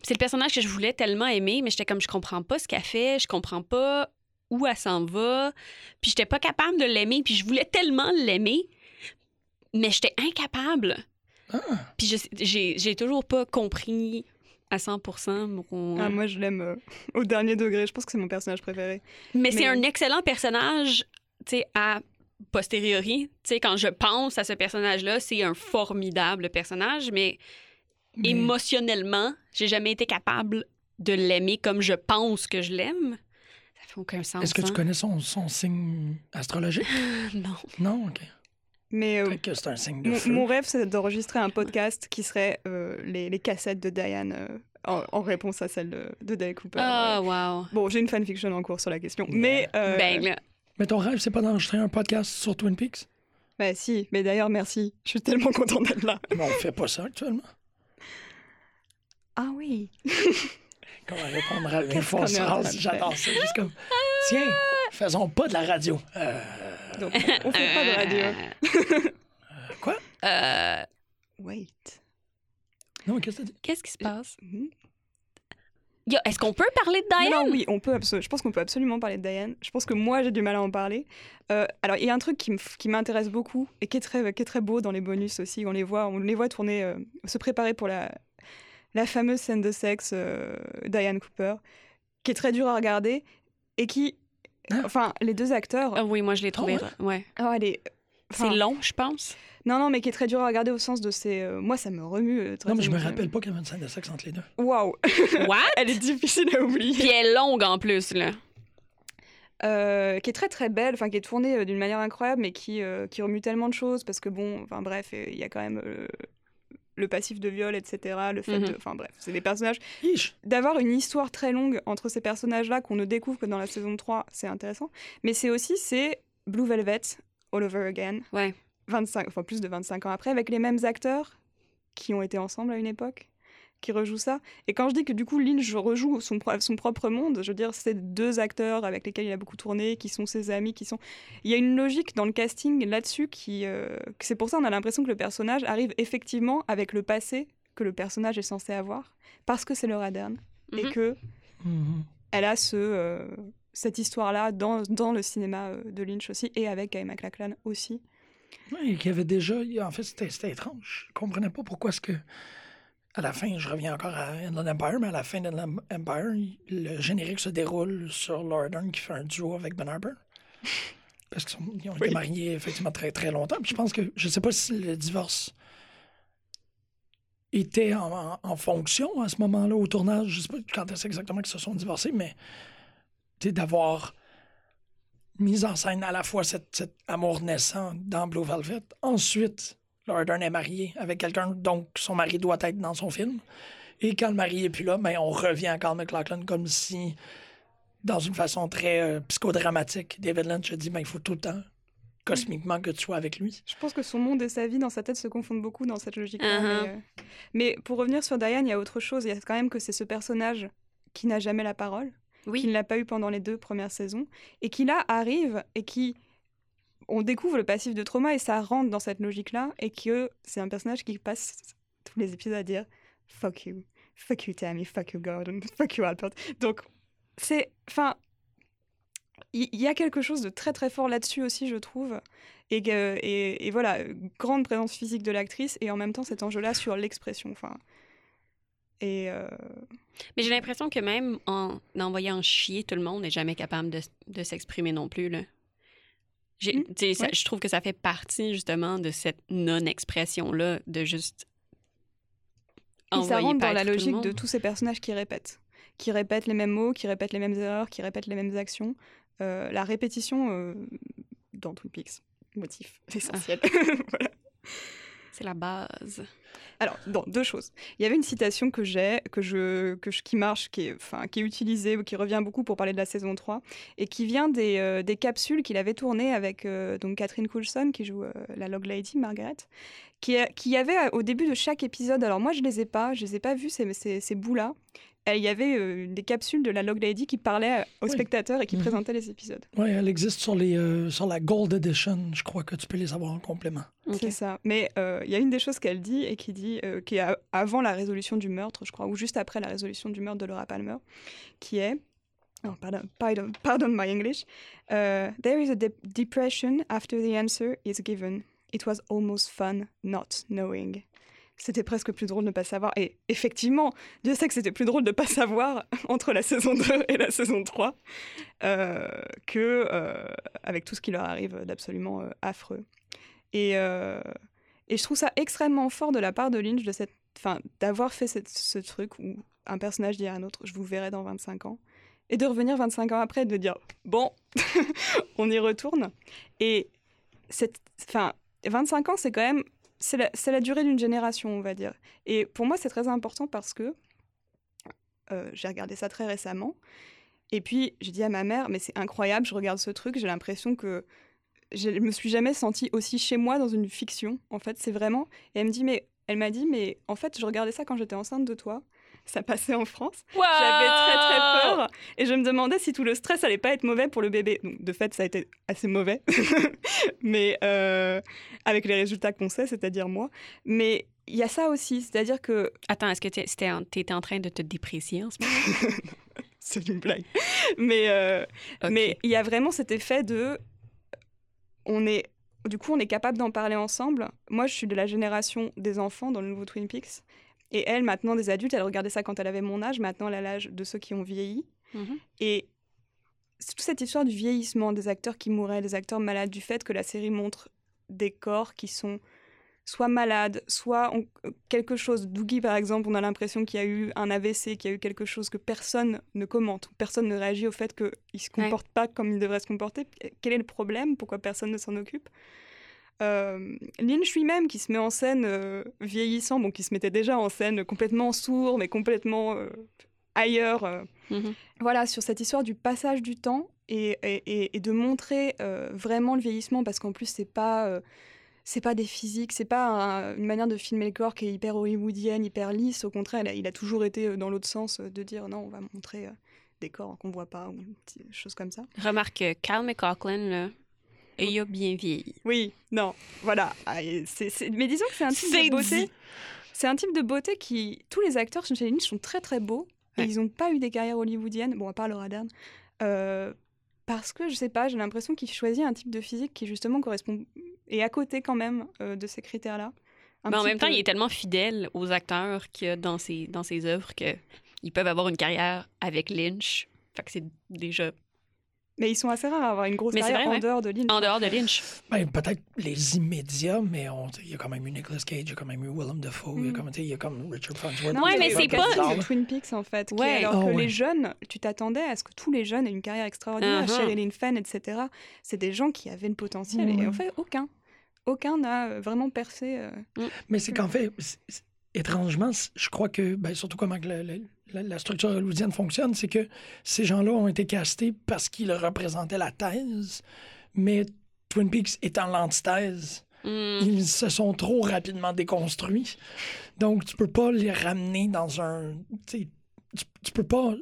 c'est le personnage que je voulais tellement aimer, mais j'étais comme je comprends pas ce qu'elle fait, je comprends pas où elle s'en va, puis j'étais pas capable de l'aimer, puis je voulais tellement l'aimer, mais j'étais incapable. Ah. Puis j'ai j'ai toujours pas compris à 100% mon... Ah, moi, je l'aime euh, au dernier degré. Je pense que c'est mon personnage préféré. Mais, c'est un excellent personnage, tu sais, à posteriori. Tu sais, quand je pense à ce personnage-là, c'est un formidable personnage, mais, Mais- émotionnellement, j'ai jamais été capable de l'aimer comme je pense que je l'aime. Ça fait aucun sens. Est-ce que tu hein? connais son, son signe astrologique? Non. Non, OK. Mais euh, que c'est un signe de mon, feu. mon rêve, c'est d'enregistrer un podcast qui serait euh, les, les cassettes de Diane euh, en, en réponse à celle de, de Dale Cooper. Ah, ouais. wow. Bon, j'ai une fanfiction en cours sur la question. Mais. euh, Ben, là, Mais ton rêve, c'est pas d'enregistrer un podcast sur Twin Peaks? Bah, si. Mais d'ailleurs, merci. Je suis tellement contente d'être là. Mais on fait pas ça actuellement. Ah oui. Comment répondre à de J'adore ça. Juste comme, tiens, faisons pas de la radio. Euh, Donc, on, on fait pas de radio. quoi? euh, Wait. Non, qu'est-ce que t'as dit? Qu'est-ce qui se passe? Yo, Est-ce qu'on peut parler de Diane? Non, non, oui, on peut je pense qu'on peut absolument parler de Diane. Je pense que moi, j'ai du mal à en parler. Euh, alors, il y a un truc qui m'intéresse beaucoup et qui est, très, qui est très beau dans les bonus aussi. On les voit, on les voit tourner, euh, se préparer pour la, la fameuse scène de sexe euh, Diane Cooper, qui est très dure à regarder et qui. Ah. Enfin, les deux acteurs. Ah oui, moi, je l'ai trouvé. ouais? ouais. oh, elle est- enfin, C'est long, je pense. Non, non, mais qui est très dur à regarder au sens de ses. euh, moi, ça me remue. euh, très Non, mais je me rappelle pas qu'il y avait une scène de sexe entre les deux. Waouh! What? Elle est difficile à oublier. Puis elle est longue en plus, là. Euh, qui est très très belle, enfin qui est tournée euh, d'une manière incroyable, mais qui, euh, qui remue tellement de choses parce que bon, enfin bref, euh, il y a quand même euh, le passif de viol, etc. Le fait, Mhm. de- enfin bref, c'est des personnages. D'avoir une histoire très longue entre ces personnages-là qu'on ne découvre que dans la saison 3, c'est intéressant. Mais c'est aussi c'est Blue Velvet all over again, Ouais. 25, enfin plus de 25 ans après, avec les mêmes acteurs qui ont été ensemble à une époque, qui rejouent ça. Et quand je dis que du coup Lynch rejoue son, pro- son propre monde, je veux dire, c'est deux acteurs avec lesquels il a beaucoup tourné, qui sont ses amis, qui sont... Il y a une logique dans le casting là-dessus qui... euh, C'est pour ça on a l'impression que le personnage arrive effectivement avec le passé que le personnage est censé avoir, parce que c'est le Radern, et Mhm. que Mhm. elle a ce, euh, cette histoire-là dans, dans le cinéma euh, de Lynch aussi, et avec Kyle MacLachlan aussi. Oui, qu'il y avait déjà. En fait, c'était c'était étrange. Je comprenais pas pourquoi est-ce que. À la fin, je reviens encore à Inland Empire, mais à la fin d'Inland Empire, le générique se déroule sur Laura Dern qui fait un duo avec Ben Harper. Parce qu'ils ont été mariés effectivement très très longtemps. Puis je pense que. Je sais pas si le divorce était en, en- en fonction à ce moment-là au tournage. Je sais pas quand est-ce exactement qu'ils se sont divorcés, mais tu sais, d'avoir mis en scène à la fois cet, cet amour naissant dans Blue Velvet. Ensuite, Dern est mariée avec quelqu'un, donc son mari doit être dans son film. Et quand le mari est plus là, ben, on revient à Carl McLachlan comme si, dans une façon très euh, psychodramatique, David Lynch a dit ben, il faut tout le temps, cosmiquement, que tu sois avec lui. Je pense que son monde et sa vie dans sa tête se confondent beaucoup dans cette logique-là. Uh-huh. mais, euh, mais pour revenir sur Diane, il y a autre chose. Il y a quand même que c'est ce personnage qui n'a jamais la parole, qui ne l'a pas eu pendant les deux premières saisons, et qui là arrive et qui. On découvre le passif de trauma et ça rentre dans cette logique-là, et que c'est un personnage qui passe tous les épisodes à dire fuck you, fuck you Tammy, fuck you Gordon, fuck you Albert. Donc, c'est. Enfin. Il y, a quelque chose de très très fort là-dessus aussi, je trouve. Et, et, voilà, grande présence physique de l'actrice et en même temps cet enjeu-là sur l'expression. Enfin, euh, Mais j'ai l'impression que même en envoyant chier tout le monde, on n'est jamais capable de, de s'exprimer non plus. Là. Mm, ça- ouais. Je trouve que ça fait partie justement de cette non-expression-là, de juste. Et ça rentre dans la tout logique de tous ces personnages qui répètent. Qui répètent les mêmes mots, qui répètent les mêmes erreurs, qui répètent les mêmes actions. Euh, la répétition euh, dans Twin Peaks, motif essentiel. Voilà. C'est la base. Alors, deux choses. Il y avait une citation que j'ai, que je, que je- qui marche, qui est, enfin, qui est utilisée, qui revient beaucoup pour parler de la saison 3, et qui vient des, euh, des capsules qu'il avait tournées avec euh, donc Catherine Coulson, qui joue euh, la Log Lady, Margaret, qui, y avait euh, au début de chaque épisode, alors moi je les ai pas, je les ai pas vus ces, ces, ces bouts-là, Euh, il y avait euh, des capsules de la Log Lady qui parlaient aux Oui. spectateurs et qui Mhm. présentaient les épisodes. Oui, elle existe sur, les, euh, sur la Gold Edition. Je crois que tu peux les avoir en complément. C'est ça. Mais euh, il y a une des choses qu'elle dit et qui dit, euh, qui est avant la résolution du meurtre, je crois, ou juste après la résolution du meurtre de Laura Palmer, qui est, oh, pardon, pardon, pardon my English, euh, there is a de- depression after the answer is given. It was almost fun not knowing. C'était presque plus drôle de ne pas savoir. Et effectivement, Dieu sait que c'était plus drôle de ne pas savoir entre la saison 2 et la saison 3 euh, que euh, avec tout ce qui leur arrive d'absolument euh, affreux. Et, euh, et je trouve ça extrêmement fort de la part de Lynch de d'avoir fait ce truc où un personnage dit à un autre je vous verrai dans 25 ans et de revenir 25 ans après et de dire bon on y retourne et cette, enfin 25 ans c'est quand même c'est la, durée d'une génération on va dire et pour moi c'est très important parce que euh, j'ai regardé ça très récemment et puis j'ai dit à ma mère mais c'est incroyable je regarde ce truc j'ai l'impression que je me suis jamais sentie aussi chez moi dans une fiction. En fait, c'est vraiment. Et elle me dit, mais elle m'a dit, mais en fait, je regardais ça quand j'étais enceinte de toi. ça passait en France. J'avais très très peur et je me demandais si tout le stress allait pas être mauvais pour le bébé. Donc, de fait, ça a été assez mauvais, mais euh, avec les résultats qu'on sait, c'est-à-dire moi. Mais il y a ça aussi, c'est-à-dire que Attends, est-ce que tu étais en train de te déprécier en ce moment? c'est une blague. Mais euh, mais il y a vraiment cet effet de on est du coup on est capable d'en parler ensemble. Moi, je suis de la génération des enfants dans le nouveau Twin Peaks. Et elle, maintenant des adultes, elle regardait ça quand elle avait mon âge. Maintenant, elle a l'âge de ceux qui ont vieilli. Mhm. Et c'est toute cette histoire du vieillissement des acteurs qui mouraient, des acteurs malades, du fait que la série montre des corps qui sont soit malades, soit ont euh, quelque chose. Doogie, par exemple, on a l'impression qu'il y a eu un AVC, qu'il y a eu quelque chose que personne ne commente, personne ne réagit au fait qu'il ne se Ouais. comporte pas comme il devrait se comporter. Quel est le problème? Pourquoi personne ne s'en occupe? Euh, Lynch lui-même qui se met en scène euh, vieillissant, bon qui se mettait déjà en scène complètement sourd, mais complètement ailleurs. euh, Mhm. voilà, sur cette histoire du passage du temps et, et- de montrer euh, vraiment le vieillissement, parce qu'en plus, c'est pas. euh, c'est pas des physiques, c'est pas un- une manière de filmer le corps qui est hyper hollywoodienne, hyper lisse. Au contraire, il a, il a toujours été dans l'autre sens de dire non, on va montrer euh, des corps qu'on voit pas ou des choses comme ça. Remarque, Carl McLaughlin, là, il a bien vieilli. Oui, non, voilà. Ah, Mais disons que c'est un type de beauté. C'est un type de beauté qui. Tous les acteurs chez Lynch sont très très beaux. Et Ouais. ils n'ont pas eu des carrières hollywoodiennes, bon, à part Laura Dern. euh, parce que, je sais pas, j'ai l'impression qu'il choisit un type de physique qui justement correspond. et à côté quand même euh, de ces critères-là. Mais en même temps, il est tellement fidèle aux acteurs a dans ses, dans ses œuvres qu'ils peuvent avoir une carrière avec Lynch. Fait que c'est déjà Mais ils sont assez rares à avoir une grosse Mais c'est carrière vrai, en ouais. dehors de Lynch. en dehors de Lynch. Ben, peut-être les immédiats, mais on- il y a quand même eu Nicolas Cage, il y a quand même eu Willem Dafoe, il y a Mm. il y a comme Richard Farnsworth. Non, Ouais, il y a mais c'est pas- de. Twin Peaks en fait. qui- Ouais. alors Ah que ouais. les jeunes, tu t'attendais à ce que tous les jeunes aient une carrière extraordinaire. Uh-huh. Sherilyn Fenn, etc. C'est des gens qui avaient le potentiel et Ouais. en fait aucun, aucun n'a vraiment percé. euh. Mais c'est qu'en fait, étrangement, je crois que, ben, surtout comment le- la, la structure hollywoodienne fonctionne, c'est que ces gens-là ont été castés parce qu'ils représentaient la thèse, mais Twin Peaks étant l'antithèse, Hmm. ils se sont trop rapidement déconstruits. Donc, tu peux pas les ramener dans un... Tu, tu, peux pas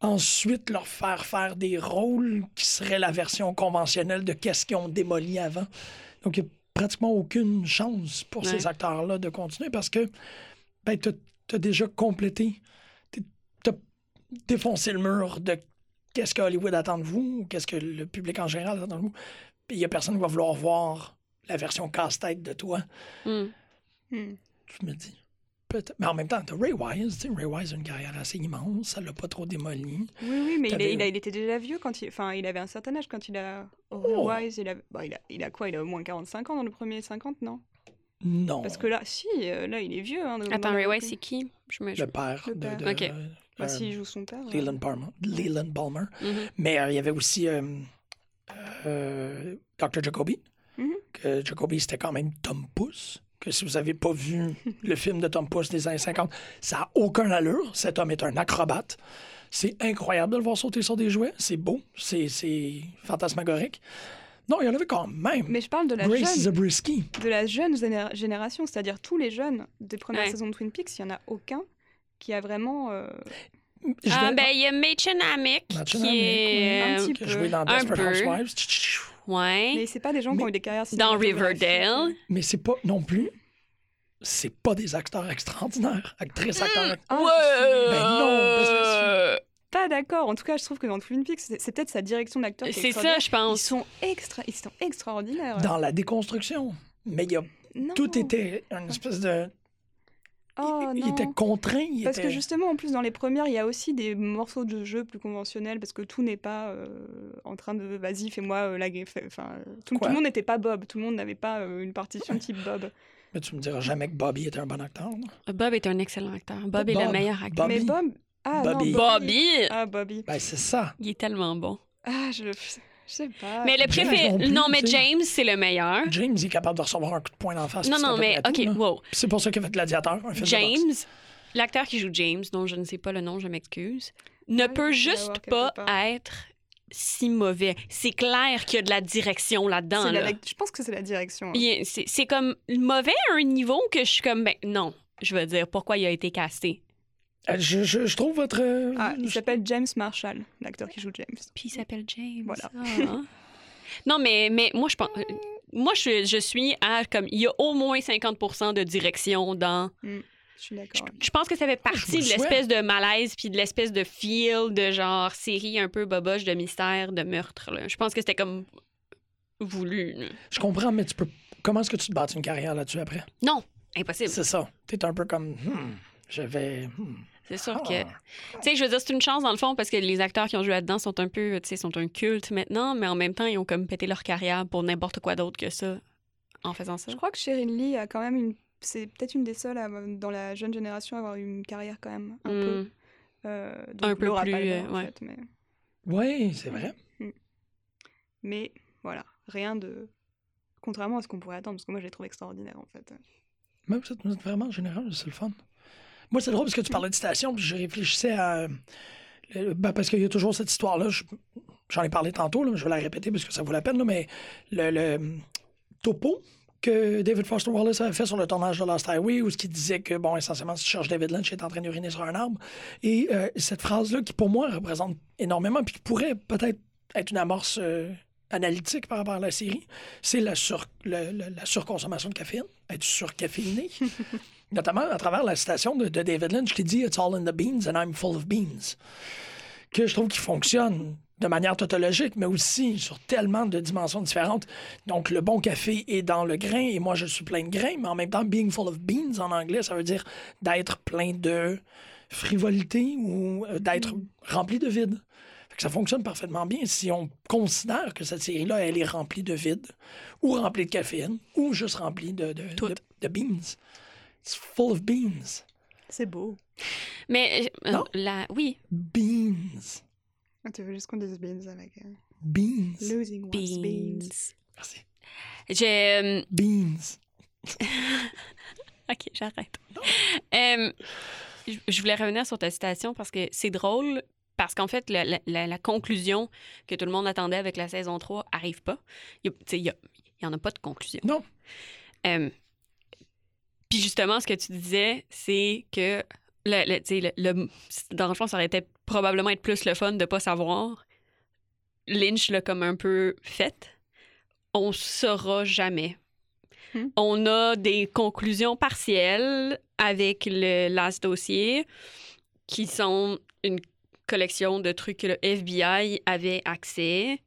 ensuite leur faire faire des rôles qui seraient la version conventionnelle de qu'est-ce qu'ils ont démoli avant. Donc, il n'y a pratiquement aucune chance pour Ouais. ces acteurs-là de continuer parce que ben, tu as déjà complété, tu as défoncé le mur de qu'est-ce que Hollywood attend de vous ou qu'est-ce que le public en général attend de vous. Puis il n'y a personne qui va vouloir voir la version casse-tête de toi. Hmm. Je me dis. Mais en même temps, t'as Ray Wise. tu sais, Ray Wise a une carrière assez immense. Ça l'a pas trop démoli. Oui, oui, mais il, il a- il était déjà vieux quand il. Enfin, il avait un certain âge quand il a. Oh. Wise, il a, bah, il a. Il a quoi Il a au moins 45 ans dans le premier 50, non? Non. Parce que là, si, euh, là, il est vieux. Hein, dans- Attends, Ray Wise, c'est qui? Je me... Le père Le de. père. de- Ok. euh, Bah, s'il joue son père. Leland Palmer. Leland Palmer. Mhm. Mais euh, il y avait aussi euh, euh, Dr. Jacoby. Mhm. Que Jacoby, c'était quand même Tom Pouce. Que si vous n'avez pas vu le film de Tom Pouce des années 50, ça n'a aucun allure. Cet homme est un acrobate. C'est incroyable de le voir sauter sur des jouets. C'est beau. C'est c'est fantasmagorique. Non, il y en avait quand même. Mais je parle de la Grace jeune, Zabriskie. de la jeune géné- génération, c'est-à-dire tous les jeunes des premières Ouais. saisons de Twin Peaks, il n'y en a aucun qui a vraiment. euh, Ah, vais- ben, il y a Machen Amick, qui est... Un petit qui a peu. joué dans Un Desperate peu. Housewives. Ouais. Mais c'est pas des gens qui ont eu des carrières Dans. Riverdale. Mais c'est pas non plus. C'est pas des acteurs extraordinaires. Actrices, acteurs. Ah, ouais. Ben non, Pas d'accord. En tout cas, je trouve que dans Twin Peaks, c'est c'est peut-être sa direction d'acteur. qui est C'est ça, je Ils pense. sont extra, ils sont extraordinaires. Dans la déconstruction. Mais il y a- Non. tout était une espèce de. Oh, il, était contraint. Il Parce était... que justement, en plus, dans les premières, il y a aussi des morceaux de jeu plus conventionnels, parce que tout n'est pas euh, en train de vas-y, fais-moi euh, la Enfin, euh, tout, le monde n'était pas Bob, tout le monde n'avait pas euh, une partition type Bob. Mais tu me diras jamais que Bobby était un bon acteur. là. Bob est un excellent acteur. Bob, est le meilleur acteur. Bobby. Mais Bob. Ah, Bobby. non, Bobby! Ah, Bobby. Ben, c'est ça. Il est tellement bon. Ah, je, je sais pas. Mais le James préféré... non mais. James, c'est le meilleur. James il est capable de recevoir un coup de poing d'en face. Non, non, mais OK, tout, wow. C'est pour ça qu'il a fait Gladiateur. James, l'acteur qui joue James, dont je ne sais pas le nom, je m'excuse, ne Ah, peut juste pas être si mauvais. C'est clair qu'il y a de la direction là-dedans. La- je pense que c'est la direction. hein. C'est c'est comme mauvais à un niveau que je suis comme, ben non, je veux dire, pourquoi il a été casté? Euh, Je, je- je trouve votre. euh, Ah, il s'appelle James Marshall, l'acteur qui joue James. Puis il s'appelle James. Voilà. Ah. non, mais, mais moi, je pense. euh, Moi, je, je suis à comme. Il y a au moins 50% de direction dans. Je suis d'accord. Je pense que ça fait vous partie de l'espèce de malaise puis de l'espèce de feel de genre série un peu boboche de mystère, de meurtre. là. Je pense que c'était comme voulu. là. Je comprends, mais tu peux. Comment est-ce que tu te bâtis une carrière là-dessus après? Non, impossible. C'est ça. T'es un peu comme. hmm, je vais. hmm, C'est sûr ah. que. Tu sais, je veux dire, c'est une chance dans le fond parce que les acteurs qui ont joué là-dedans sont un peu, tu sais, sont un culte maintenant, mais en même temps, ils ont comme pété leur carrière pour n'importe quoi d'autre que ça en faisant ça. Je crois que Sheryl Lee a quand même une. C'est peut-être une des seules à- dans la jeune génération à avoir eu une carrière quand même un peu. Mm. euh, Un peu Laura plus, Palmer, euh, en ouais. fait, mais, Oui, c'est vrai. mais voilà, rien de. Contrairement à ce qu'on pourrait attendre, parce que moi je les trouve extraordinaires en fait. Mais vous êtes, vous êtes vraiment général, c'est le fun. Moi, c'est drôle parce que tu parlais de station, puis je réfléchissais à. le- ben, parce qu'il y a toujours cette histoire-là. je- J'en ai parlé tantôt, là, mais je vais la répéter parce que ça vaut la peine, là, mais le, topo que David Foster Wallace avait fait sur le tournage de Lost Highway, où ce qui disait que, bon, essentiellement, si tu cherches David Lynch, il est en train d'uriner sur un arbre. Et euh, cette phrase-là, qui pour moi représente énormément, puis qui pourrait peut-être être une amorce euh, analytique par rapport à la série, c'est la, sur, la surconsommation de caféine, être surcaféiné. Notamment à travers la citation de, de David Lynch qui dit It's all in the beans and I'm full of beans. Que je trouve qui fonctionne de manière tautologique, mais aussi sur tellement de dimensions différentes. Donc, le bon café est dans le grain et moi, je suis plein de grains, mais en même temps, being full of beans en anglais, ça veut dire d'être plein de frivolité ou euh, d'être rempli de vide. Fait que ça fonctionne parfaitement bien si on considère que cette série-là, elle est remplie de vide, ou remplie de caféine, ou juste remplie de, de, de beans. It's full of beans. C'est beau. Mais euh, Non? la, oui, Beans. Ah, tu veux juste qu'on dise beans avec euh, Beans. losing one's beans. beans. Merci. J'ai. euh, Beans. Ok, j'arrête. Euh, je- voulais revenir sur ta citation parce que c'est drôle, parce qu'en fait, la, la- la- la conclusion que tout le monde attendait avec la saison 3 arrive pas. Il n'y en a pas de conclusion. Non. Euh, Puis justement, ce que tu disais, c'est que le, le- tu sais, le- le- dans le fond, ça aurait été probablement être plus le fun de pas savoir. Lynch l'a comme un peu fait. On saura jamais. Hmm. On a des conclusions partielles avec le Last Dossier qui sont une collection de trucs que le FBI avait accès.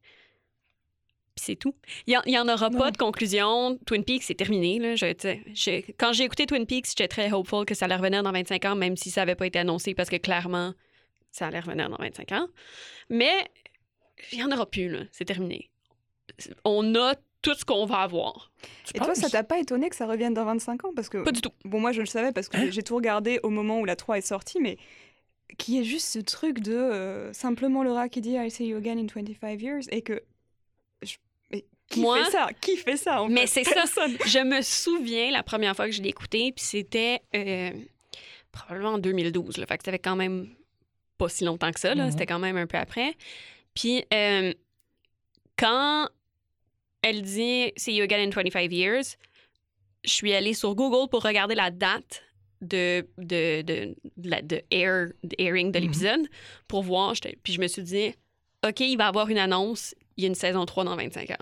Puis c'est tout. Il n'y en, aura Non. pas de conclusion. Twin Peaks, c'est terminé. Là. Je- tu sais, je- quand j'ai écouté Twin Peaks, j'étais très hopeful que ça allait revenir dans 25 ans, même si ça n'avait pas été annoncé, parce que clairement, ça allait revenir dans 25 ans. Mais il n'y en aura plus. là. C'est terminé. On a tout ce qu'on va avoir. Tu Et toi, ça t'a pas étonné que ça revienne dans 25 ans? Parce que, Pas du tout. bon, moi je le savais parce que Hein? j'ai tout regardé au moment où la 3 est sortie, mais qui est juste ce truc de euh, simplement Laura qui dit I'll see you again in 25 years et que. Qui Moi- fait ça? Qui fait ça en Mais c'est ça. Je me souviens la première fois que je l'ai écouté, puis c'était euh, probablement en 2012. Là, fait que ça fait quand même pas si longtemps que ça. là. Mhm. C'était quand même un peu après. Puis euh, quand elle dit See you again in 25 years, je suis allée sur Google pour regarder la date de, de, de, de la- de air, de airing de Mhm. l'épisode pour voir. Puis je me suis dit OK, il va y avoir une annonce, il y a une saison 3 dans 25 ans.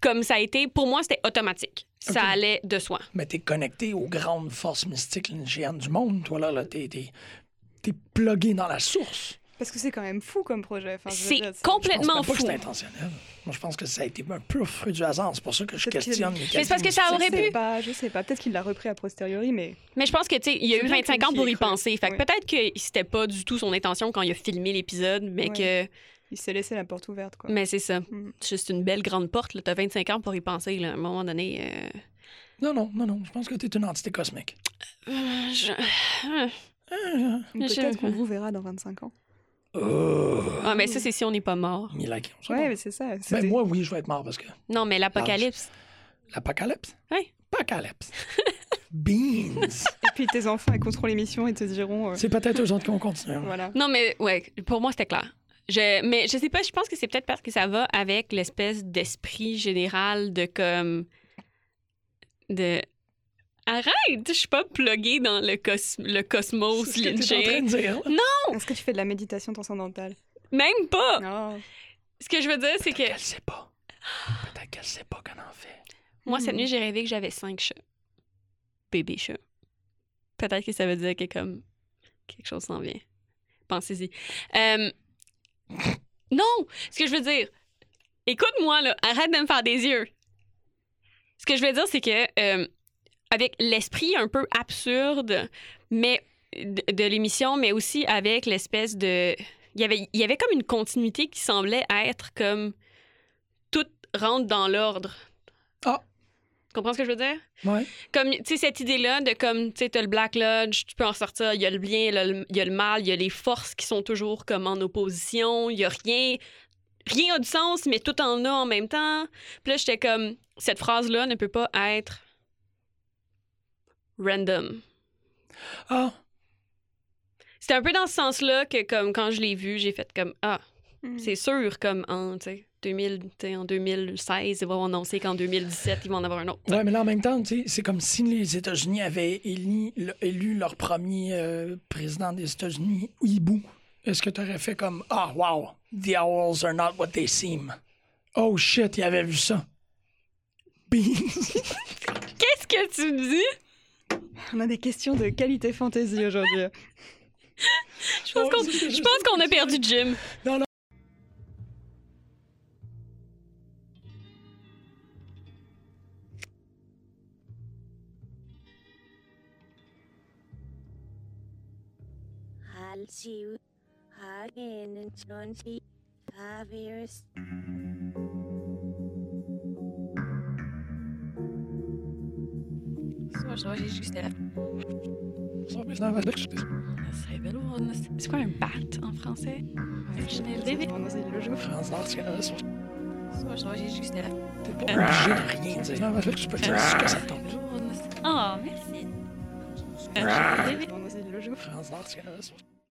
Comme ça a été, pour moi, c'était automatique. Ça allait de soi. Mais t'es connecté aux grandes forces mystiques lynchiennes du monde, toi, là. là t'es, t'es, t'es plugué dans la source. Parce que c'est quand même fou comme projet. Enfin, C'est dire, Je pense complètement même pas que fou. c'est intentionnel. Moi, je pense que ça a été un pur fruit du hasard. C'est pour ça que je Peut-être qu'il- questionne les Mais c'est parce que ça aurait pu. pas, je sais pas. Peut-être qu'il l'a repris a posteriori, mais Mais je pense que, tu sais, il y a eu bien 25 que ans pour y cru. penser. Fait que Oui. peut-être que c'était pas du tout son intention quand il a filmé l'épisode, mais que. Il s'est laissé la porte ouverte. Quoi. Mais c'est ça. Mm. C'est juste une belle grande porte. là. T'as 25 ans pour y penser. Là. À un moment donné. euh, Non, non, non, non. Je pense que t'es une entité cosmique. euh, je- euh, Ah, Je- Peut-être qu'on vous verra dans 25 ans. oh. Ah, mais ça, c'est si on n'est pas mort. Sait Ouais, mais c'est ça. Ben, moi, oui, je vais être mort parce que Non, mais l'apocalypse. l'apocalypse? Oui. Apocalypse. Beans. Et puis tes enfants écouteront l'émission et te diront. euh, C'est peut-être eux autres qui vont continuer. Voilà. Non, mais ouais, pour moi, c'était clair. Je, mais je sais pas, je pense que c'est peut-être parce que ça va avec l'espèce d'esprit général de comme. de. Arrête! Je suis pas pluguée dans le, cos- le cosmos dire. là. Est-ce que tu fais de la méditation transcendantale? Même pas! Non. Ce que je veux dire, c'est que Qu'elle sait pas. Peut-être qu'elle sait pas qu'elle en fait. moi, cette Hmm. nuit, j'ai rêvé que j'avais cinq chats. Bébé chats. Peut-être que ça veut dire que comme quelque chose s'en vient. Pensez-y. Euh, Non! Ce que je veux dire, écoute-moi, là, arrête de me faire des yeux. Ce que je veux dire, c'est que euh, avec l'esprit un peu absurde, mais de, l'émission, mais aussi avec l'espèce de. Il y, avait, il y avait comme une continuité qui semblait être comme tout rentre dans l'ordre. Tu comprends ce que je veux dire? Ouais. Comme, tu sais, cette idée-là de comme, tu sais, t'as le Black Lodge, tu peux en sortir, il y a le bien, il y a le, mal, il y a les forces qui sont toujours comme en opposition, il y a rien, rien a du sens, mais tout en a en même temps. Puis là, j'étais comme, cette phrase-là ne peut pas être random. Ah, C'était un peu dans ce sens-là que, comme, quand je l'ai vu, j'ai fait comme, ah, Hmm. c'est sûr, comme en, tu sais, 2000, tu sais, en 2016, ils vont annoncer qu'en 2017, ils vont en avoir un autre. ouais, mais là, en même temps, c'est comme si les États-Unis avaient élu, le- élu leur premier euh, président des États-Unis, hibou. Est-ce que tu aurais fait comme Ah, wow, the owls are not what they seem? Oh shit, il avait vu ça. Beans. Qu'est-ce que tu dis? On a des questions de qualité fantasy aujourd'hui. Je pense Oh, qu'on c'est ce que je je pense Tavirs, C'est quoi un bat en français? Non, non, Nord, c'est Canada, c'est- T'es pas obligé de rien dire. Tu peux dire ce que ça tombe. Oh, merci. Non, non, c'est